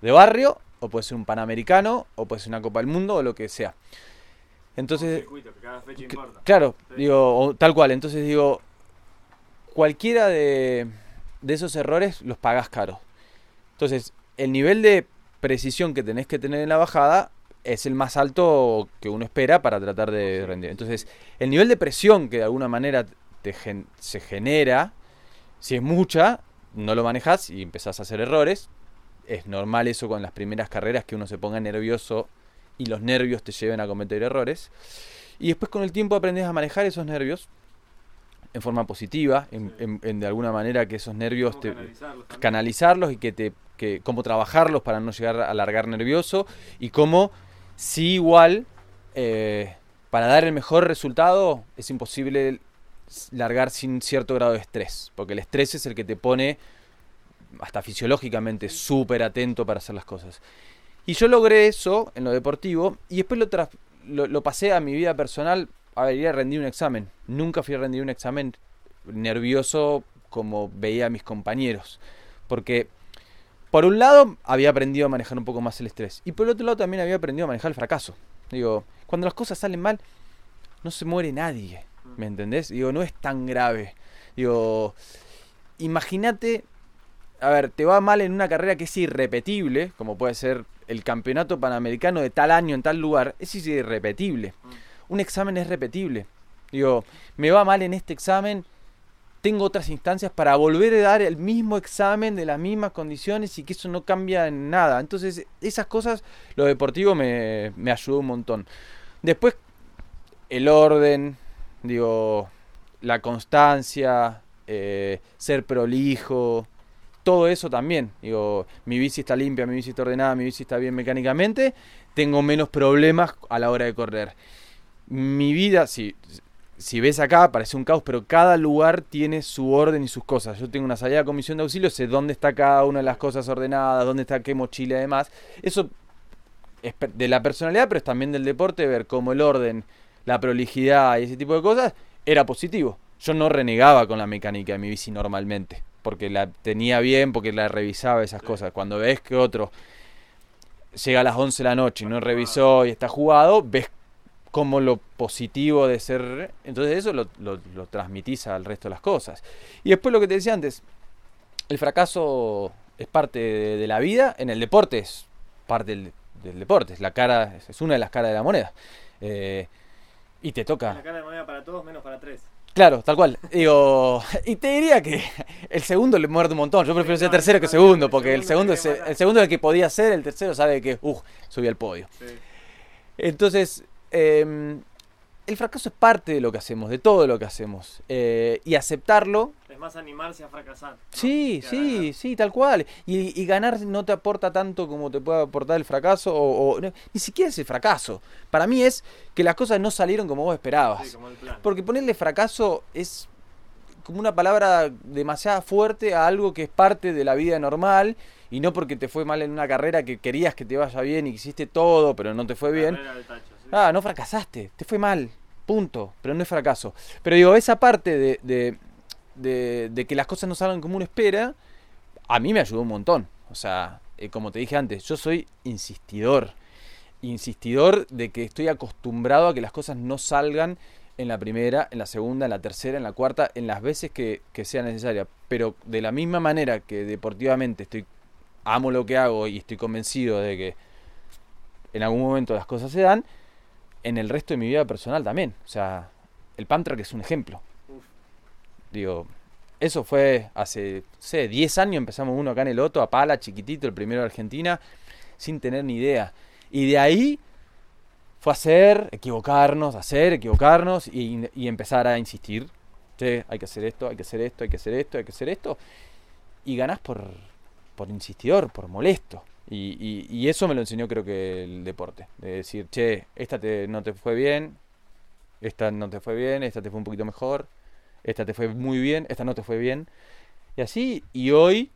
de barrio o puede ser un panamericano o puede ser una Copa del Mundo o lo que sea. Entonces, fecha que- Claro, digo, tal cual. Entonces digo, cualquiera de, de esos errores los pagás caro. Entonces, el nivel de precisión que tenés que tener en la bajada es el más alto que uno espera para tratar de rendir. Entonces, el nivel de presión que de alguna manera te se genera, si es mucha, no lo manejas y empezás a hacer errores. Es normal eso con las primeras carreras que uno se ponga nervioso y los nervios te lleven a cometer errores. Y después con el tiempo aprendes a manejar esos nervios en forma positiva, en, de alguna manera que esos nervios te canalizarlos, y que te que cómo trabajarlos para no llegar a alargar nervioso y cómo si igual eh, para dar el mejor resultado es imposible largar sin cierto grado de estrés, porque el estrés es el que te pone hasta fisiológicamente súper atento para hacer las cosas. Y yo logré eso en lo deportivo y después lo, lo, pasé a mi vida personal. A ver, ir a rendir un examen. Nunca fui a rendir un examen nervioso como veía a mis compañeros. Porque, por un lado, había aprendido a manejar un poco más el estrés. Y por el otro lado, también había aprendido a manejar el fracaso. Digo, cuando las cosas salen mal, no se muere nadie. ¿Me entendés? Digo, no es tan grave. Digo, imagínate, a ver, te va mal en una carrera que es irrepetible, como puede ser el campeonato panamericano de tal año en tal lugar, es irrepetible. Un examen es repetible. Digo, me va mal en este examen, tengo otras instancias para volver a dar el mismo examen de las mismas condiciones y que eso no cambia en nada. Entonces, esas cosas, lo deportivo me, me ayudó un montón. Después, el orden, digo, la constancia, eh, ser prolijo, todo eso también. Digo, mi bici está limpia, mi bici está ordenada, mi bici está bien mecánicamente, tengo menos problemas a la hora de correr. Mi vida, si, si ves acá, parece un caos, pero cada lugar tiene su orden y sus cosas. Yo tengo una salida de comisión de auxilio, sé dónde está cada una de las cosas ordenadas, dónde está qué mochila y demás. Eso es de la personalidad, pero es también del deporte, ver cómo el orden, la prolijidad y ese tipo de cosas era positivo. Yo no renegaba con la mecánica de mi bici normalmente porque la tenía bien, porque la revisaba esas cosas. Cuando ves que otro llega a las 11 de la noche y no revisó y está jugado, ves como lo positivo de ser... Entonces eso lo, lo, transmitís al resto de las cosas. Y después lo que te decía antes, el fracaso es parte de, la vida, en el deporte es parte del, deporte, es, la cara, es una de las caras de la moneda. Eh, y te toca... La cara de moneda para todos menos para tres. Claro, tal cual. Digo, y te diría que el segundo le muerde un montón. Yo prefiero ser tercero que segundo, porque el segundo es el segundo es el que podía ser, el tercero sabe que, uff, subí al podio. Entonces, eh, el fracaso es parte de lo que hacemos, de todo lo que hacemos. Eh, y aceptarlo. Es más animarse a fracasar. Sí, sí, sí, tal cual. Y, ganar no te aporta tanto como te puede aportar el fracaso. O, ni siquiera es el fracaso. Para mí es que las cosas no salieron como vos esperabas. Porque ponerle fracaso es como una palabra demasiado fuerte a algo que es parte de la vida normal. Y no porque te fue mal en una carrera que querías que te vaya bien y hiciste todo, pero no te fue bien. Ah, no fracasaste, te fue mal, punto, pero no es fracaso. Pero digo, esa parte de, de, que las cosas no salgan como uno espera, a mí me ayudó un montón. O sea, eh, como te dije antes, yo soy insistidor. Insistidor de que estoy acostumbrado a que las cosas no salgan en la primera, en la segunda, en la tercera, en la cuarta, en las veces que, que sea necesaria. Pero de la misma manera que deportivamente estoy amo lo que hago y estoy convencido de que en algún momento las cosas se dan, en el resto de mi vida personal también. O sea, el Panther que es un ejemplo. Digo, eso fue hace, sé, 10 años empezamos uno acá en el Otto, a pala, chiquitito, el primero de Argentina, sin tener ni idea. Y de ahí fue hacer, equivocarnos, hacer, equivocarnos y, empezar a insistir. Sí, hay que hacer esto, hay que hacer esto, hay que hacer esto, hay que hacer esto. Y ganás por, por insistidor, por molesto. Y, eso me lo enseñó creo que el deporte. De decir, che, esta te, no te fue bien, esta no te fue bien, esta te fue un poquito mejor, esta te fue muy bien, esta no te fue bien. Y así, y hoy,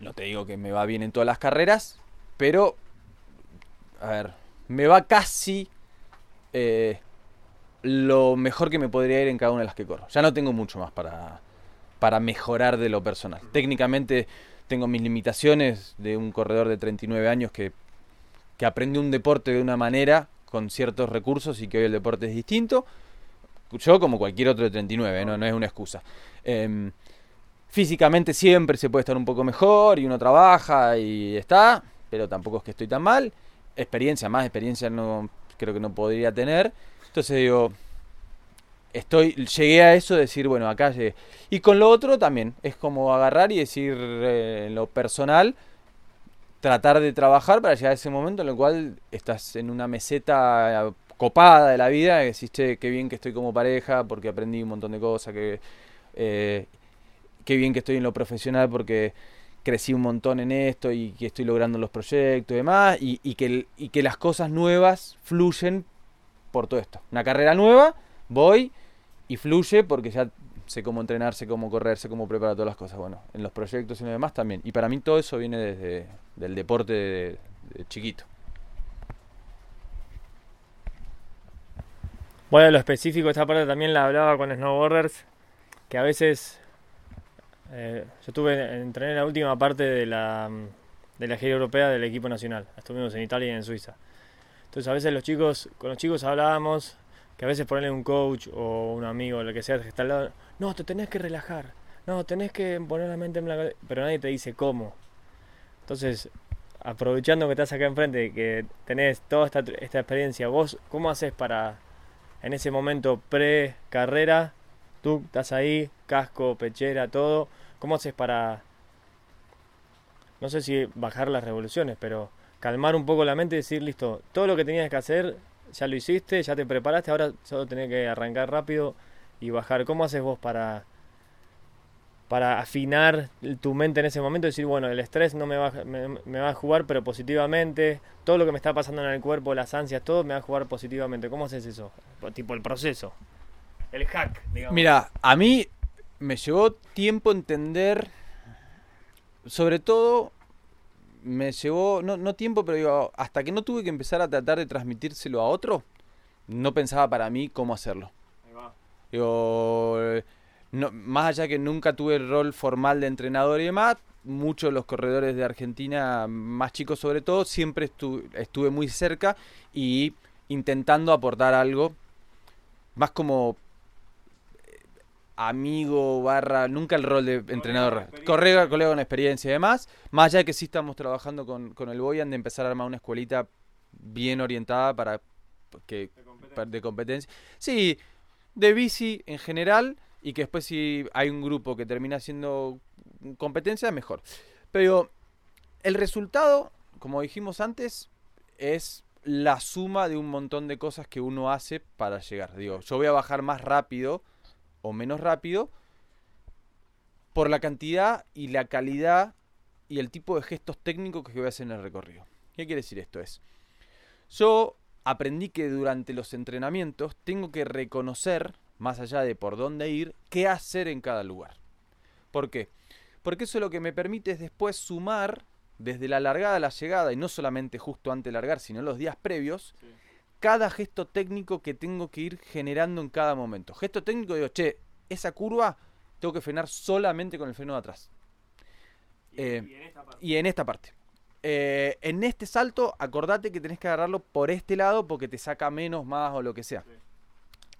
no te digo que me va bien en todas las carreras, pero, a ver, me va casi eh, lo mejor que me podría ir en cada una de las que corro. Ya no tengo mucho más para, para mejorar de lo personal. Técnicamente tengo mis limitaciones de un corredor de 39 años que, que aprende un deporte de una manera con ciertos recursos y que hoy el deporte es distinto. Yo como cualquier otro de 39, no, no es una excusa. Em, físicamente siempre se puede estar un poco mejor y uno trabaja y está, pero tampoco es que estoy tan mal. experiencia, más experiencia no creo que no podría tener. Entonces digo, estoy llegué a eso de decir, bueno, acá llegué. Y con lo otro también, es como agarrar y decir eh, en lo personal, tratar de trabajar para llegar a ese momento en el cual estás en una meseta copada de la vida, que decís, qué bien que estoy como pareja porque aprendí un montón de cosas, que eh, qué bien que estoy en lo profesional porque crecí un montón en esto y que estoy logrando los proyectos y demás, y, y, que, y que las cosas nuevas fluyen por todo esto. Una carrera nueva, voy y fluye porque ya sé cómo entrenar, sé cómo correr, sé cómo preparar todas las cosas. Bueno, en los proyectos y lo demás también. Y para mí todo eso viene desde del deporte de, de chiquito. Bueno, lo específico, esta parte también la hablaba con snowboarders, que a veces eh, yo estuve entrené en la última parte de la, de la gira europea del equipo nacional. Estuvimos en Italia y en Suiza. Entonces a veces los chicos, con los chicos hablábamos que a veces ponerle un coach o un amigo, lo que sea, que está al lado, no, te tenés que relajar, no, tenés que poner la mente en blanco, pero nadie te dice cómo. Entonces, aprovechando que estás acá enfrente, que tenés toda esta, esta experiencia, vos, ¿cómo haces para, en ese momento pre-carrera, tú estás ahí, casco, pechera, todo, ¿cómo haces para, no sé si bajar las revoluciones, pero calmar un poco la mente y decir, listo, todo lo que tenías que hacer ya lo hiciste, ya te preparaste, ahora solo tenés que arrancar rápido y bajar. ¿Cómo haces vos para, para afinar tu mente en ese momento decir, bueno, el estrés no me va, me, va a jugar, pero positivamente, todo lo que me está pasando en el cuerpo, las ansias, todo me va a jugar positivamente? ¿Cómo haces eso? Tipo el proceso, el hack, digamos. Mira, a mí me llevó tiempo entender, sobre todo me llevó, no, no tiempo, pero digo, hasta que no tuve que empezar a tratar de transmitírselo a otro, no pensaba para mí cómo hacerlo. Digo, no, más allá que nunca tuve el rol formal de entrenador y demás, muchos de los corredores de Argentina, más chicos sobre todo, siempre estuve muy cerca y intentando aportar algo, más como amigo barra, nunca el rol de entrenador, correga, colega con experiencia y demás, más allá de que sí estamos trabajando con, con el Boyan de empezar a armar una escuelita bien orientada para que de competencia. de competencia. Sí, de bici en general y que después si hay un grupo que termina siendo competencia, mejor. Pero el resultado, como dijimos antes, es la suma de un montón de cosas que uno hace para llegar. Digo, yo voy a bajar más rápido o menos rápido por la cantidad y la calidad y el tipo de gestos técnicos que voy a hacer en el recorrido. ¿Qué quiere decir esto? Es, yo aprendí que durante los entrenamientos tengo que reconocer, más allá de por dónde ir, qué hacer en cada lugar. ¿Por qué? Porque eso lo que me permite es después sumar desde la largada a la llegada, y no solamente justo antes de largar, sino los días previos, cada gesto técnico que tengo que ir generando en cada momento. Gesto técnico, digo, che, esa curva tengo que frenar solamente con el freno de atrás. Y, eh, y, en, esta parte. Y en, esta parte. Eh, en este salto, acordate que tenés que agarrarlo por este lado porque te saca menos, más o lo que sea. Sí.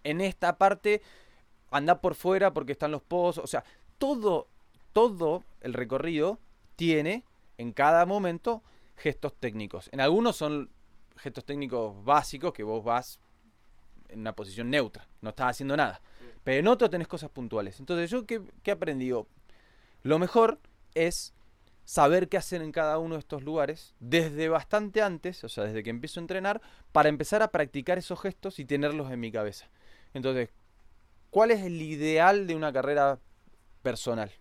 En esta parte, anda por fuera porque están los pozos. O sea, todo, todo el recorrido tiene en cada momento gestos técnicos. En algunos son gestos técnicos básicos que vos vas en una posición neutra, no estás haciendo nada. Pero en otro tenés cosas puntuales. Entonces, yo qué, qué aprendí? Lo mejor es saber qué hacer en cada uno de estos lugares desde bastante antes, o sea, desde que empiezo a entrenar, para empezar a practicar esos gestos y tenerlos en mi cabeza. Entonces, ¿cuál es el ideal de una carrera personal?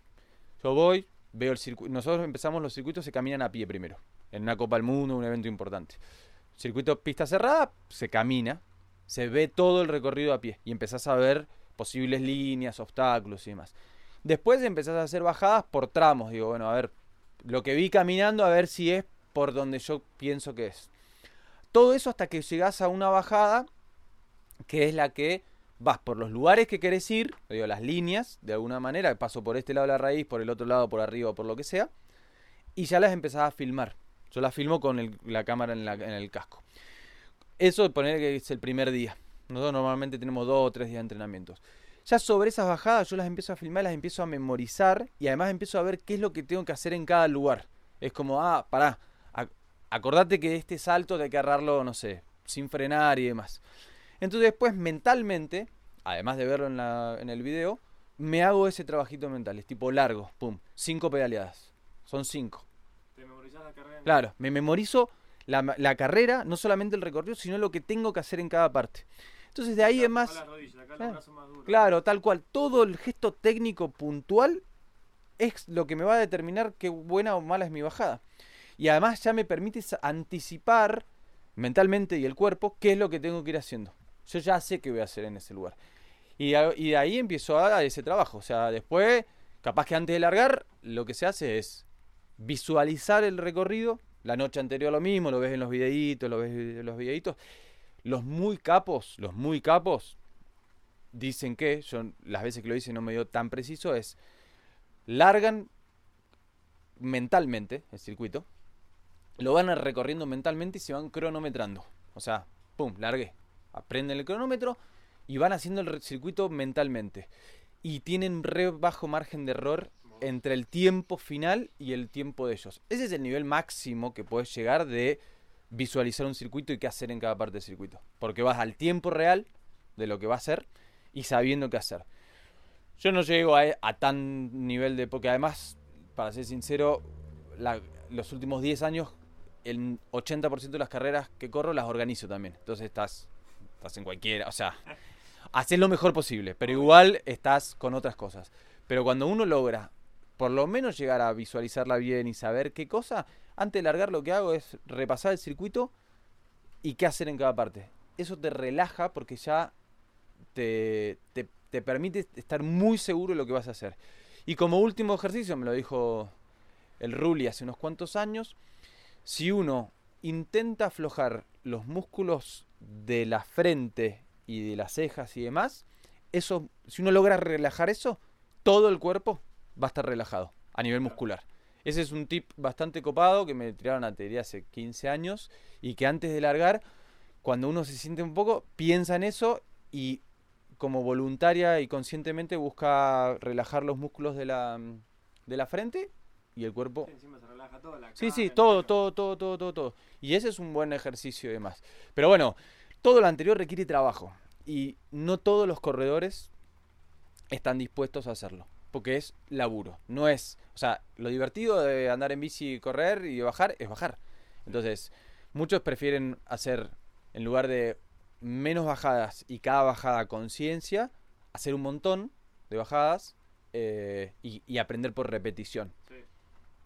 Yo voy, veo el circuito. Nosotros empezamos los circuitos, se caminan a pie primero, en una Copa del Mundo, un evento importante. Circuito pista cerrada, se camina, se ve todo el recorrido a pie y empezás a ver posibles líneas, obstáculos y demás. Después empezás a hacer bajadas por tramos. Digo, bueno, a ver, lo que vi caminando, a ver si es por donde yo pienso que es. Todo eso hasta que llegás a una bajada, que es la que vas por los lugares que querés ir, digo, las líneas, de alguna manera, paso por este lado de la raíz, por el otro lado, por arriba, por lo que sea, y ya las empezás a filmar. Yo la filmo con el, la cámara en, el casco. Eso poner que es el primer día. Nosotros normalmente tenemos dos o tres días de entrenamientos. Ya sobre esas bajadas yo las empiezo a filmar, las empiezo a memorizar y además empiezo a ver qué es lo que tengo que hacer en cada lugar. Es como, ah, pará, acordate que este salto hay que agarrarlo, no sé, sin frenar y demás. Entonces después mentalmente, además de verlo en, la, en el video, me hago ese trabajito mental, es tipo largo, pum, cinco pedaleadas, son cinco. Claro, me memorizo la, la carrera, no solamente el recorrido, sino lo que tengo que hacer en cada parte. Entonces de ahí es más... Claro. Claro, tal cual. Todo el gesto técnico puntual es lo que me va a determinar qué buena o mala es mi bajada. Y además ya me permite anticipar mentalmente y el cuerpo qué es lo que tengo que ir haciendo. Yo ya sé qué voy a hacer en ese lugar. Y, y de ahí empiezo a ese trabajo. O sea, después, capaz que antes de largar, lo que se hace es visualizar el recorrido. La noche anterior lo mismo, lo ves en los videitos, lo ves en los videitos. Los muy capos, los muy capos, dicen que, yo las veces que lo hice no me dio tan preciso, es largan mentalmente el circuito, lo van recorriendo mentalmente y se van cronometrando. O sea, pum, largué. Aprenden el cronómetro y van haciendo el circuito mentalmente. Y tienen re bajo margen de error entre el tiempo final y el tiempo de ellos. Ese es el nivel máximo que puedes llegar de visualizar un circuito y qué hacer en cada parte del circuito. Porque vas al tiempo real de lo que va a ser y sabiendo qué hacer. Yo no llego a, tan nivel de... Porque además, para ser sincero, los últimos 10 años, el 80% de las carreras que corro las organizo también. Entonces estás, estás en cualquiera... O sea, haces lo mejor posible, pero igual estás con otras cosas. Pero cuando uno logra por lo menos llegar a visualizarla bien y saber qué cosa, antes de largar lo que hago es repasar el circuito y qué hacer en cada parte. Eso te relaja porque ya te, te, permite estar muy seguro de lo que vas a hacer. Y como último ejercicio, me lo dijo el Ruli hace unos cuantos años, si uno intenta aflojar los músculos de la frente y de las cejas y demás, eso, si uno logra relajar eso, todo el cuerpo va a estar relajado a nivel muscular. Ese es un tip bastante copado que me tiraron a teoría hace 15 años y que antes de largar, cuando uno se siente un poco, piensa en eso y como voluntaria y conscientemente busca relajar los músculos de la, de la frente y el cuerpo. Sí, sí, todo, todo, todo, todo, todo, todo. Y ese es un buen ejercicio y demás. Pero bueno, todo lo anterior requiere trabajo y no todos los corredores están dispuestos a hacerlo porque es laburo. No es, o sea, lo divertido de andar en bici, correr y bajar es bajar. Entonces, muchos prefieren hacer, en lugar de menos bajadas y cada bajada conciencia, hacer un montón de bajadas eh, y, aprender por repetición.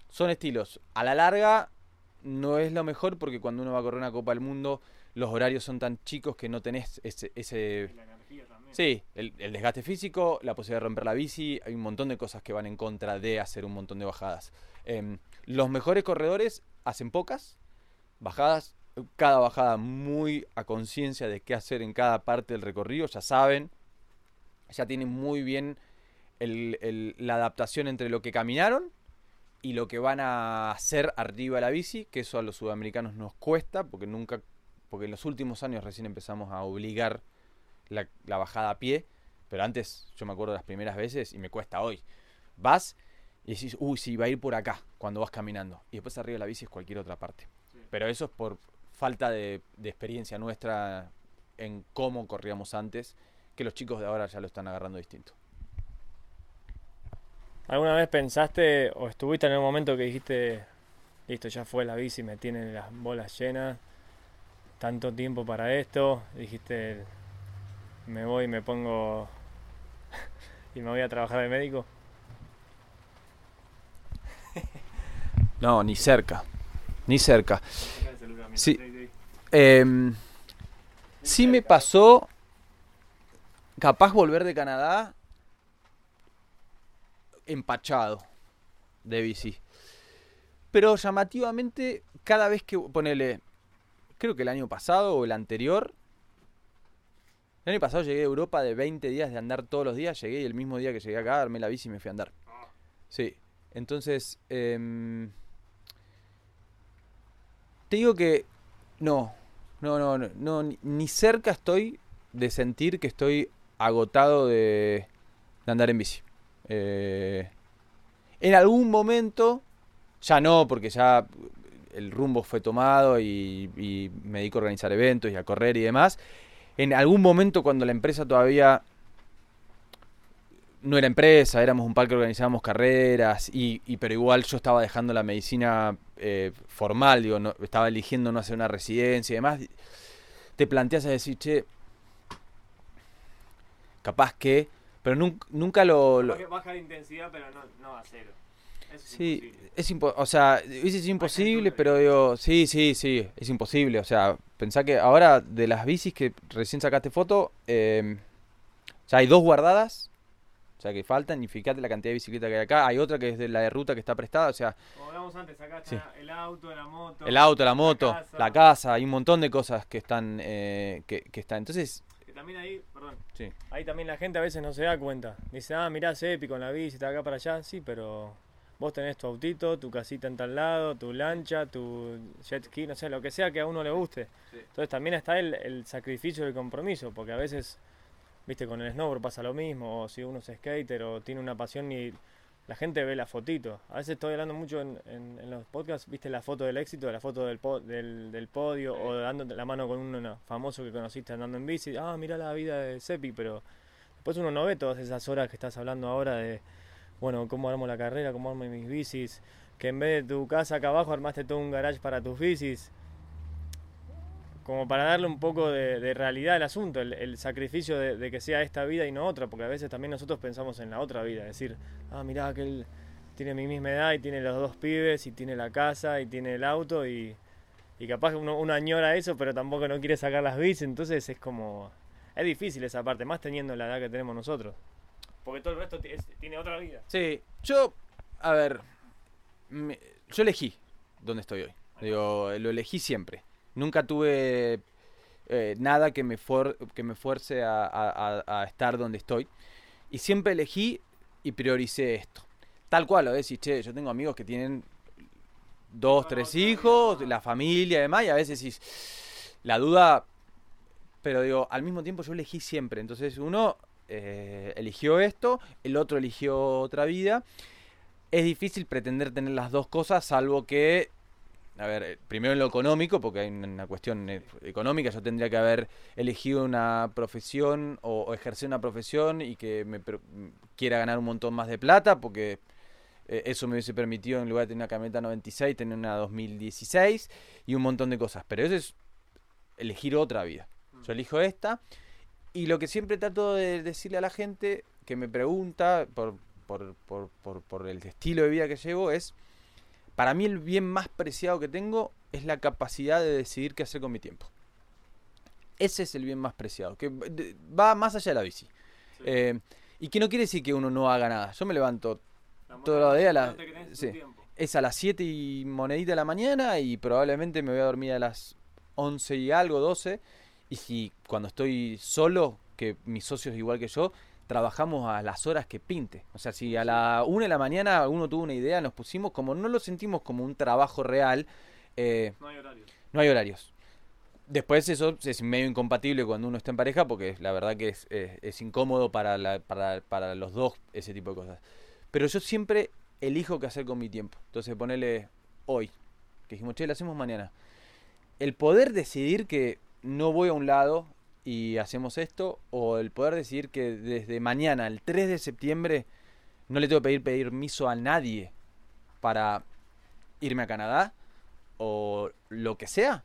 Son estilos. A la larga no es lo mejor porque cuando uno va a correr una Copa del Mundo, los horarios son tan chicos que no tenés ese, ese Sí, el, desgaste físico, la posibilidad de romper la bici, hay un montón de cosas que van en contra de hacer un montón de bajadas. Em, los mejores corredores hacen pocas bajadas, cada bajada muy a conciencia de qué hacer en cada parte del recorrido, ya saben, ya tienen muy bien la adaptación entre lo que caminaron y lo que van a hacer arriba de la bici, que eso a los sudamericanos nos cuesta, porque nunca, porque en los últimos años recién empezamos a obligar la, bajada a pie, pero antes yo me acuerdo de las primeras veces y me cuesta hoy. Vas y decís, uy, sí, va a ir por acá cuando vas caminando. Y después arriba de la bici es cualquier otra parte. Pero eso es por falta de, experiencia nuestra en cómo corríamos antes, que los chicos de ahora ya lo están agarrando distinto. ¿Alguna vez pensaste o estuviste en un momento que dijiste, listo, ya fue la bici, me tienen las bolas llenas, tanto tiempo para esto? Dijiste, me voy y me pongo y me voy a trabajar de médico? No, ni cerca. Ni cerca. Sí, eh, sí me pasó capaz volver de Canadá empachado de bici. Pero llamativamente, cada vez que ponele, creo que el año pasado o el anterior, el año pasado llegué a Europa de 20 días de andar todos los días. Llegué y el mismo día que llegué acá armé la bici y me fui a andar. Sí. Entonces, em, te digo que no, no, no, no, ni cerca estoy de sentir que estoy agotado de, andar en bici. Eh, en algún momento, ya no, porque ya el rumbo fue tomado y, y me dedico a organizar eventos y a correr y demás. En algún momento cuando la empresa todavía no era empresa, éramos un par que organizábamos carreras, y, pero igual yo estaba dejando la medicina eh, formal, digo, no, estaba eligiendo no hacer una residencia y demás, te planteas a decir, che, capaz que, pero nunca, nunca lo... Baja de intensidad, pero no, no a cero. Es Sí, imposible. es impo o sea, sido imposible, pero digo, sí, sí, sí, es imposible. O sea, pensá que ahora de las bicis que recién sacaste foto, eh, o sea, hay dos guardadas, o sea, que faltan, y fíjate la cantidad de bicicleta que hay acá. Hay otra que es de la de ruta que está prestada, o sea, Como hablamos antes, acá está Sí. el auto, la moto. el auto, la moto, casa. la casa, hay un montón de cosas que están, eh, que, que están. Entonces, Que también ahí, perdón, sí, ahí también la gente a veces no se da cuenta. Dice, ah, mirá, Sepi con la bici, está acá para allá. Sí, pero vos tenés tu autito, tu casita en tal lado, tu lancha, tu jet ski, no sé, lo que sea que a uno le guste. Sí. Entonces también está el, el sacrificio del compromiso, porque a veces, viste, con el snowboard pasa lo mismo, o si uno es skater o tiene una pasión y la gente ve la fotito. A veces estoy hablando mucho en, en- en los podcasts, viste la foto del éxito, la foto del, po- del, del podio, o dando la mano con uno famoso que conociste andando en bici. Ah, mirá la vida de Sepi, pero después uno no ve todas esas horas que estás hablando ahora de, bueno, cómo armo la carrera, cómo armo mis bicis, que en vez de tu casa acá abajo armaste todo un garage para tus bicis. Como para darle un poco de, realidad al asunto, el, sacrificio de, que sea esta vida y no otra, porque a veces también nosotros pensamos en la otra vida, decir, ah, mirá, que él tiene mi misma edad y tiene los dos pibes y tiene la casa y tiene el auto y, capaz uno, uno añora eso, pero tampoco no quiere sacar las bicis, entonces es como, es difícil esa parte, más teniendo la edad que tenemos nosotros, porque todo el resto es- tiene otra vida. Sí, yo, a ver, me- yo elegí donde estoy hoy. Digo, lo elegí siempre. Nunca tuve eh, nada que me, for- que me fuerce a, a- a- a estar donde estoy. Y siempre elegí y prioricé esto. Tal cual, lo decís, che, yo tengo amigos que tienen dos, tres hijos, la familia y demás, y a veces decís, la duda, pero digo, al mismo tiempo yo elegí siempre. Entonces uno eh, eligió esto, el otro eligió otra vida. Es difícil pretender tener las dos cosas, salvo que, a ver, eh, primero en lo económico, porque hay una cuestión eh, económica, yo tendría que haber elegido una profesión o, o ejercer una profesión y que me per- quiera ganar un montón más de plata, porque eso me hubiese permitido, en lugar de tener una camioneta 96, tener una 2016 y un montón de cosas. Pero eso es elegir otra vida. Yo elijo esta. Y lo que siempre trato de decirle a la gente que me pregunta por, por, por, por, el estilo de vida que llevo es, para mí el bien más preciado que tengo es la capacidad de decidir qué hacer con mi tiempo. Ese es el bien más preciado, que va más allá de la bici. Eh, y que no quiere decir que uno no haga nada. Yo me levanto todos los días a las- sí. es a las 7 y monedita de la mañana y probablemente me voy a dormir a las 11 y algo, 12. Y si cuando estoy solo, que mis socios igual que yo, trabajamos a las horas que pinte. O sea, si a la 1 de la mañana uno tuvo una idea, nos pusimos, como no lo sentimos como un trabajo real, eh, No hay horario. no hay horarios. Después eso es medio incompatible cuando uno está en pareja porque la verdad que es, es- es incómodo para, la- para, para los dos ese tipo de cosas. Pero yo siempre elijo qué hacer con mi tiempo. Entonces ponele hoy, que dijimos, che, lo hacemos mañana. El poder decidir que no voy a un lado y hacemos esto, o el poder decidir que desde mañana, el 3 de septiembre, no le tengo que pedir permiso a nadie para irme a Canadá, o lo que sea,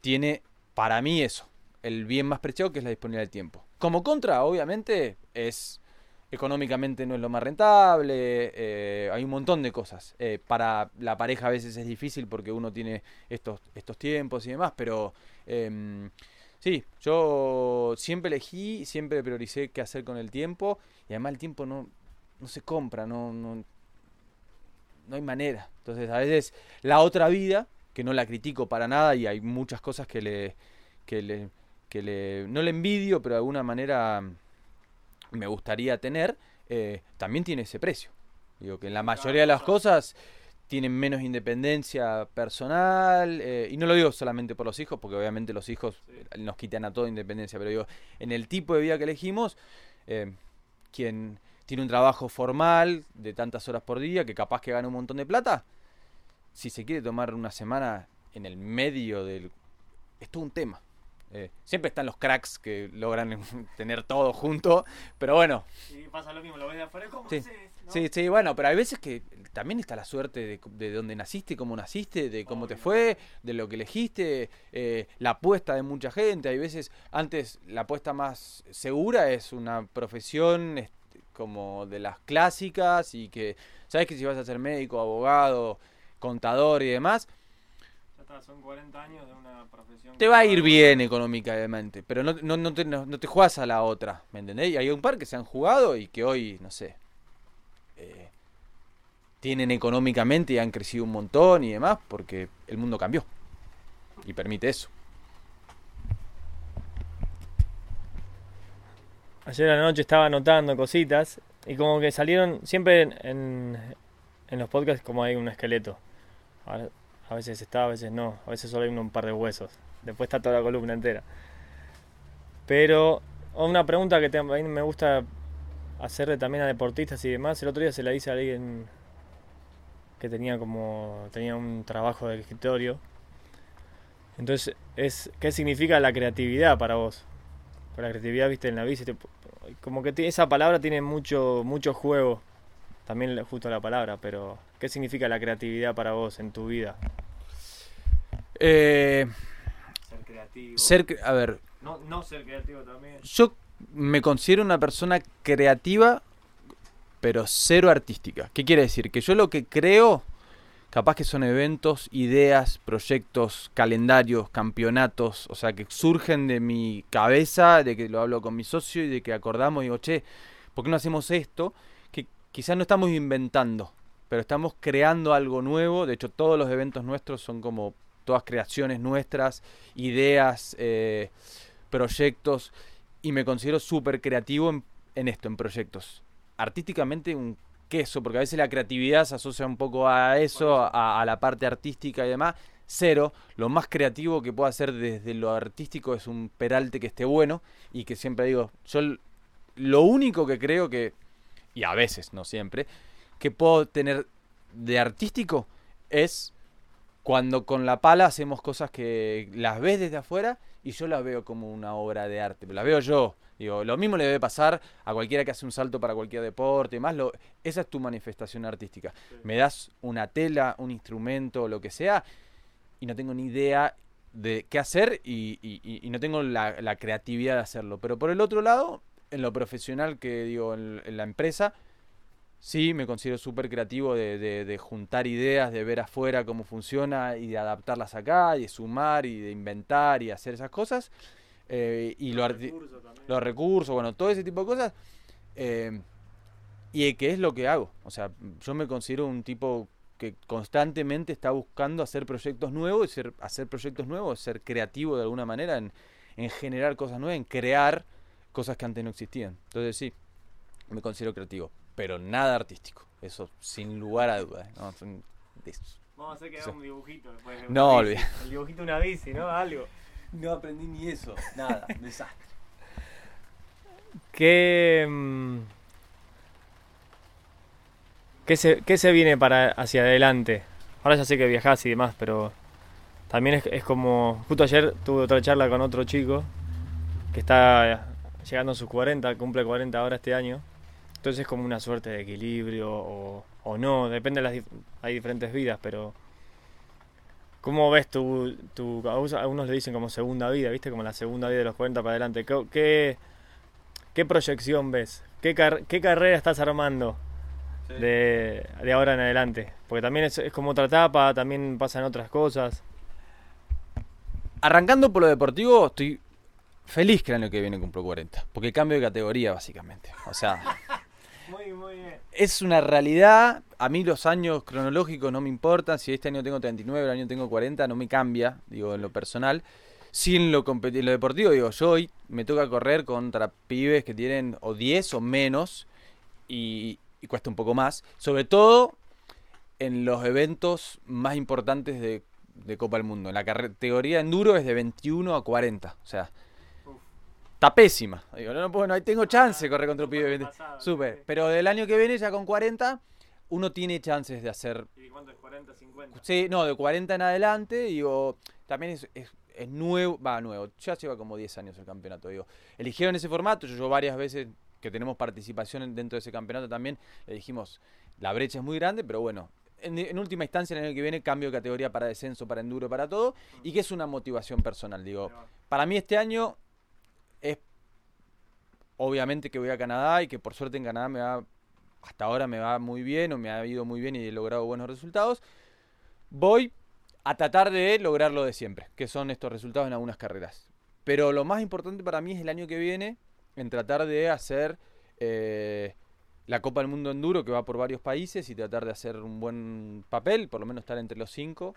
tiene para mí eso, el bien más preciado que es la disponibilidad del tiempo. Como contra, obviamente, es económicamente no es lo más rentable, eh, hay un montón de cosas. Eh, para la pareja a veces es difícil porque uno tiene estos, estos tiempos y demás, pero em, sí, yo siempre elegí, siempre prioricé qué hacer con el tiempo y además el tiempo no, no se compra, no, no, hay manera. Entonces a veces la otra vida, que no la critico para nada y hay muchas cosas que le, que le, que le no le envidio, pero de alguna manera me gustaría tener, eh, también tiene ese precio. Digo que en la mayoría de las cosas tienen menos independencia personal, eh, y no lo digo solamente por los hijos, porque obviamente los hijos nos quitan a toda independencia, pero digo, en el tipo de vida que elegimos, eh, quien tiene un trabajo formal de tantas horas por día, que capaz que gana un montón de plata, si se quiere tomar una semana en el medio del... Es todo un tema. Eh, siempre están los cracks que logran tener todo junto, pero bueno. Y pasa lo mismo, lo ves de afuera, ¿cómo Sí. haces, no? Sí, sí, bueno, pero hay veces que también está la suerte de, de dónde naciste, cómo naciste, de cómo te fue, de lo que elegiste, eh, la apuesta de mucha gente. Hay veces, antes la apuesta más segura es una profesión este, como de las clásicas y que sabes que si vas a ser médico, abogado, contador y demás, Ya está, son 40 años de una profesión. te va a ir bien económicamente, pero no, no, no te, no, no te juegas a la otra, ¿me entendés? Y hay un par que se han jugado y que hoy, no sé, tienen económicamente y han crecido un montón y demás porque el mundo cambió y permite eso. Ayer a la noche estaba anotando cositas y como que salieron, siempre en, en, los podcasts como hay un esqueleto. A, veces está, a veces no, a veces solo hay un, un par de huesos. Después está toda la columna entera. Pero una pregunta que mí me gusta hacerle también a deportistas y demás, el otro día se la hice a alguien que tenía como tenía un trabajo de escritorio. Entonces, es ¿qué significa la creatividad para vos? Pero la creatividad, viste, en la bici, te- como que esa palabra tiene mucho, mucho juego. También le- justo la palabra, pero ¿qué significa la creatividad para vos en tu vida? Eh, Ser creativo. ser, a ver, No, no ser creativo también. yo me considero una persona creativa, pero cero artística. ¿Qué quiere decir? Que yo lo que creo, capaz que son eventos, ideas, proyectos, calendarios, campeonatos, o sea, que surgen de mi cabeza, de que lo hablo con mi socio y de que acordamos y digo, che, ¿por qué no hacemos esto? Que quizás no estamos inventando, pero estamos creando algo nuevo. De hecho, todos los eventos nuestros son como todas creaciones nuestras, ideas, eh, proyectos y me considero súper creativo en, en esto, en proyectos. Artísticamente un queso, porque a veces la creatividad se asocia un poco a eso, a, a la parte artística y demás. Cero, lo más creativo que puedo hacer desde lo artístico es un peralte que esté bueno y que siempre digo, yo lo único que creo que, y a veces, no siempre, que puedo tener de artístico es cuando con la pala hacemos cosas que las ves desde afuera y yo las veo como una obra de arte, las veo yo. Digo, lo mismo le debe pasar a cualquiera que hace un salto para cualquier deporte y más. Lo, esa es tu manifestación artística. Me das una tela, un instrumento, lo que sea, y no tengo ni idea de qué hacer y, y- y- y no tengo la, la creatividad de hacerlo. Pero por el otro lado, en lo profesional que digo, en, en la empresa, sí me considero súper creativo de, de- de juntar ideas, de ver afuera cómo funciona y de adaptarlas acá, y de sumar y de inventar y hacer esas cosas. Eh, y lo arti- los recursos, bueno, todo ese tipo de cosas. eh, y que es lo que hago. O sea, yo me considero un tipo que constantemente está buscando hacer proyectos nuevos y ser, hacer proyectos nuevos, ser creativo de alguna manera en, en generar cosas nuevas, en crear cosas que antes no existían. Entonces sí, me considero creativo, pero nada artístico. Eso sin lugar a dudas. ¿no? De. Vamos a hacer que haga un dibujito después. No, una bici. olvidé. El dibujito de una bici, ¿no? Algo. No aprendí ni eso, nada, desastre. ¿Qué, mm, qué, se, qué se viene para hacia adelante? Ahora ya sé que viajás y demás, pero también es, es como... Justo ayer tuve otra charla con otro chico que está llegando a sus 40, cumple 40 ahora este año. Entonces es como una suerte de equilibrio o, o no, depende de las... Hay diferentes vidas, pero... ¿Cómo ves tu, tu... Algunos le dicen como segunda vida, ¿viste? Como la segunda vida de los 40 para adelante. ¿Qué, qué, qué proyección ves? ¿Qué, car- qué carrera estás armando de, de ahora en adelante? Porque también es, es como otra etapa, también pasan otras cosas. Arrancando por lo deportivo, estoy feliz que el año que viene cumplo 40. Porque cambio de categoría, básicamente. O sea, Muy, muy bien. es una realidad. A mí los años cronológicos no me importan. Si este año tengo 39, el año tengo 40, no me cambia, digo, en lo personal. Sí, en lo, en lo deportivo, digo, yo hoy me toca correr contra pibes que tienen o 10 o menos y, cuesta un poco más. Sobre todo en los eventos más importantes de, de Copa del Mundo. En la categoría enduro es de 21 a 40. O sea. Está pésima. Digo, no, no puedo, no tengo chance de correr contra un pibe de 20. Pasado, Súper. Pero del año que viene, ya con 40, uno tiene chances de hacer... ¿Y cuánto es? ¿40, 50? Sí, no, de 40 en adelante, digo, también es, es, es nuevo, va nuevo, ya lleva como 10 años el campeonato, digo. Eligieron ese formato, yo, yo varias veces que tenemos participación en- dentro de ese campeonato también, le dijimos, la brecha es muy grande, pero bueno, en, en última instancia el año que viene cambio de categoría para descenso, para enduro, para todo, y que es una motivación personal, digo. Para mí este año es obviamente que voy a Canadá y que por suerte en Canadá me va, hasta ahora me va muy bien o me ha ido muy bien y he logrado buenos resultados. Voy a tratar de lograr lo de siempre, que son estos resultados en algunas carreras. Pero lo más importante para mí es el año que viene en tratar de hacer eh, la Copa del Mundo Enduro que va por varios países y tratar de hacer un buen papel, por lo menos estar entre los cinco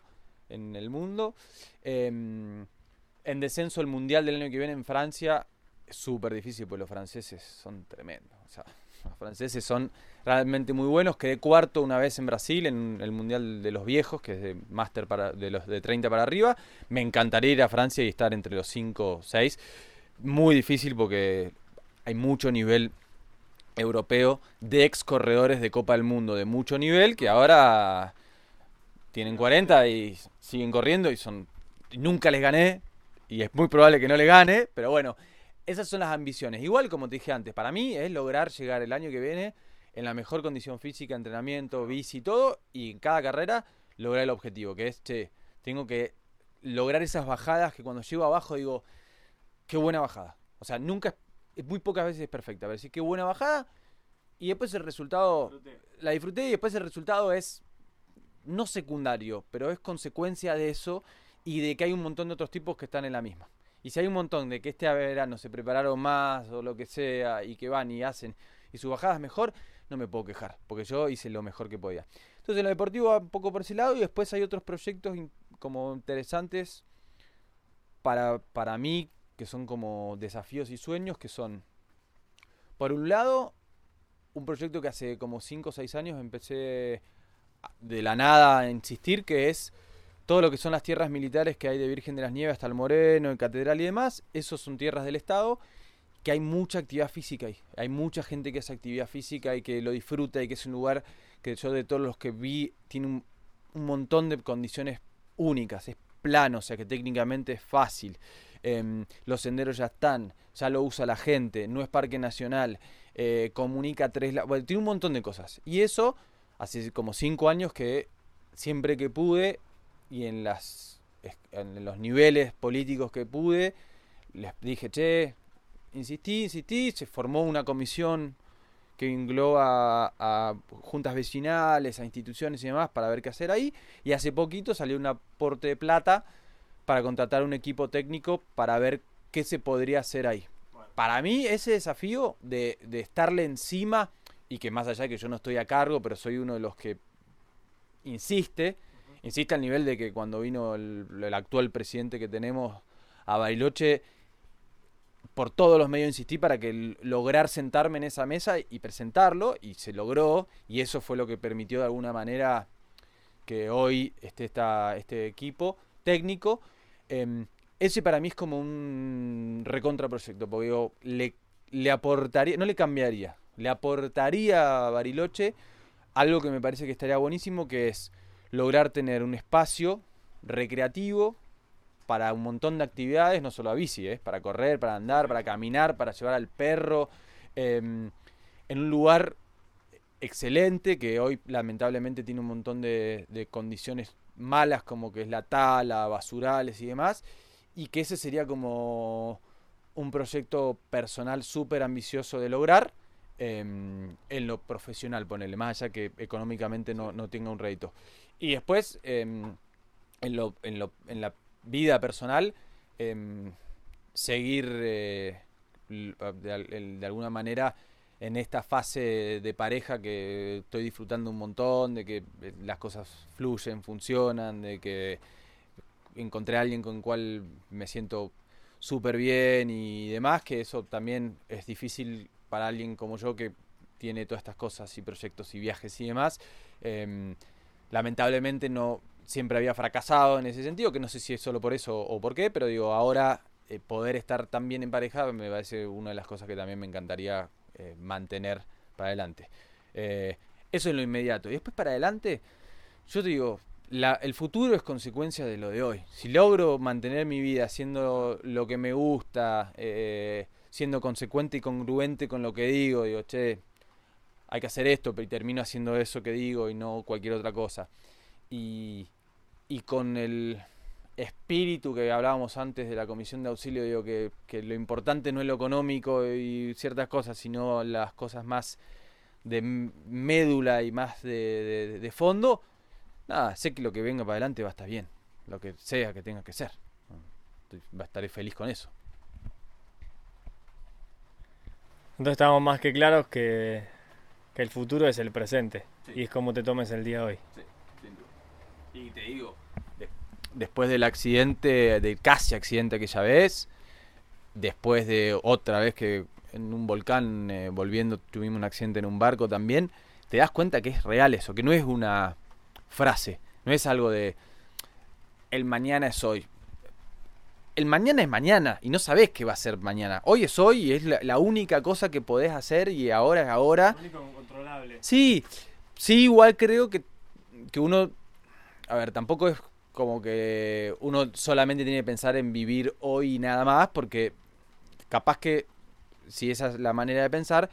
en el mundo. Em, en descenso el Mundial del año que viene en Francia súper difícil porque los franceses son tremendos. Los franceses son realmente muy buenos. Quedé cuarto una vez en Brasil en el Mundial de los Viejos, que es de máster para de los de 30 para arriba. Me encantaría ir a Francia y estar entre los 5 o 6. Muy difícil porque hay mucho nivel europeo de ex corredores de Copa del Mundo de mucho nivel que ahora tienen 40 y siguen corriendo y son nunca les gané y es muy probable que no le gane, pero bueno, esas son las ambiciones. Igual como te dije antes, para mí es lograr llegar el año que viene en la mejor condición física, entrenamiento, bici, todo, y en cada carrera lograr el objetivo, que es, che, tengo que lograr esas bajadas que cuando llego abajo digo, qué buena bajada. O sea, nunca, muy pocas veces es perfecta, pero decir, qué buena bajada, y después el resultado, Disfruté. la disfruté y después el resultado es no secundario, pero es consecuencia de eso y de que hay un montón de otros tipos que están en la misma. Y si hay un montón de que este verano se prepararon más o lo que sea y que van y hacen y su bajada es mejor, no me puedo quejar, porque yo hice lo mejor que podía. Entonces lo deportivo va un poco por ese lado y después hay otros proyectos como interesantes para, para mí, que son como desafíos y sueños, que son, por un lado, un proyecto que hace como 5 o 6 años empecé de la nada a insistir, que es todo lo que son las tierras militares que hay de Virgen de las Nieves hasta el Moreno, en Catedral y demás, esos son tierras del Estado, que hay mucha actividad física ahí. Hay mucha gente que hace actividad física y que lo disfruta y que es un lugar que yo de todos los que vi tiene un, un montón de condiciones únicas. Es plano, o sea que técnicamente es fácil. Em, los senderos ya están, ya lo usa la gente, no es parque nacional, eh, comunica tres... Bueno, tiene un montón de cosas. Y eso, hace como cinco años que siempre que pude y en, las, es- en los niveles políticos que pude, les dije, che, insistí, insistí, se formó una comisión que engloba a, a juntas vecinales, a instituciones y demás para ver qué hacer ahí. Y hace poquito salió un aporte de plata para contratar un equipo técnico para ver qué se podría hacer ahí. Bueno. Para mí ese desafío de, de estarle encima y que más allá de que yo no estoy a cargo, pero soy uno de los que insiste, insiste al nivel de que cuando vino el, actual presidente que tenemos a Bariloche, por todos los medios insistí para que lograr sentarme en esa mesa y presentarlo, y se logró, y eso fue lo que permitió de alguna manera que hoy esté esta, este equipo técnico. Em, ese para mí es como un recontraproyecto, porque digo, le, le aportaría, no le cambiaría, le aportaría a Bariloche algo que me parece que estaría buenísimo, que es lograr tener un espacio recreativo para un montón de actividades, no solo a bici, ¿eh? para correr, para andar, para caminar, para llevar al perro, em, en un lugar excelente que hoy lamentablemente tiene un montón de, de condiciones malas como que es la tala, basurales y demás, y que ese sería como un proyecto personal súper ambicioso de lograr em, en lo profesional, ponele, más allá que económicamente no, no tenga un rédito. Y después, em, en, lo, en, lo, en la vida personal, em, seguir eh, de alguna manera en esta fase de pareja que estoy disfrutando un montón, de que eh, las cosas fluyen, funcionan, de que encontré a alguien con el cual me siento súper bien y demás, que eso también es difícil para alguien como yo que tiene todas estas cosas y proyectos y viajes y demás. Em, lamentablemente no siempre había fracasado en ese sentido, que no sé si es solo por eso o por qué, pero digo, ahora eh, poder estar tan bien en pareja me parece una de las cosas que también me encantaría eh, mantener para adelante. Eh, Eso es lo inmediato. Y después para adelante, yo te digo, el futuro es consecuencia de lo de hoy. Si logro mantener mi vida haciendo lo que me gusta, eh, siendo consecuente y congruente con lo que digo, digo, che, hay que hacer esto, pero termino haciendo eso que digo y no cualquier otra cosa. Y, y con el espíritu que hablábamos antes de la comisión de auxilio, digo que, que lo importante no es lo económico y ciertas cosas, sino las cosas más de médula y más de, fondo, nada, sé que lo que venga para adelante va a estar bien, lo que sea que tenga que ser. Va- Estaré feliz con eso. Entonces estamos más que claros que, que el futuro es el presente. Sí. Y es como te tomes el día de hoy. Y te digo, de- después del accidente, del casi accidente aquella vez, después de otra vez que en un volcán eh, volviendo tuvimos un accidente en un barco también, te das cuenta que es real eso, que no es una frase, no es algo de el mañana es hoy. El mañana es mañana y no sabes qué va a ser mañana. Hoy es hoy y es la, la única cosa que podés hacer y ahora es ahora. único controlable. Sí, sí, igual creo que, que uno, a ver, tampoco es como que uno solamente tiene que pensar en vivir hoy y nada más, porque capaz que, si esa es la manera de pensar,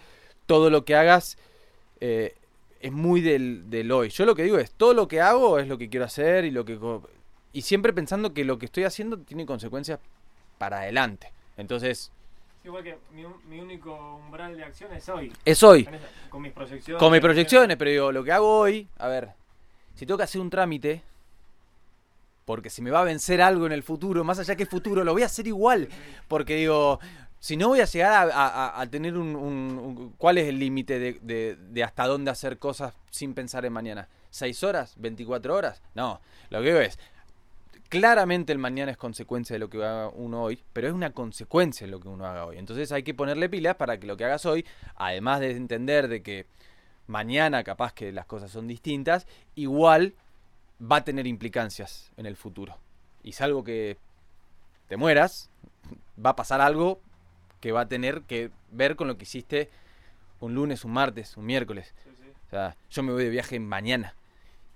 todo lo que hagas eh, es muy del, del hoy. Yo lo que digo es, todo lo que hago es lo que quiero hacer y lo que... Y siempre pensando que lo que estoy haciendo tiene consecuencias para adelante. Entonces, Igual que mi, mi único umbral de acción es hoy. es hoy. Con mis proyecciones. Con mis proyecciones, pero digo, lo que hago hoy, a ver, si tengo que hacer un trámite, porque si me va a vencer algo en el futuro, más allá que futuro, lo voy a hacer igual. Porque digo, si no voy a llegar a, a- a- a tener un, un- un- ¿Cuál es el límite de, de- de hasta dónde hacer cosas sin pensar en mañana? ¿Seis horas? ¿24 horas? No, lo que digo es, claramente el mañana es consecuencia de lo que haga uno hoy, pero es una consecuencia de lo que uno haga hoy. Entonces hay que ponerle pilas para que lo que hagas hoy, además de entender de que mañana capaz que las cosas son distintas, igual va a tener implicancias en el futuro. Y salvo que te mueras, va a pasar algo que va a tener que ver con lo que hiciste un lunes, un martes, un miércoles. O sea, yo me voy de viaje mañana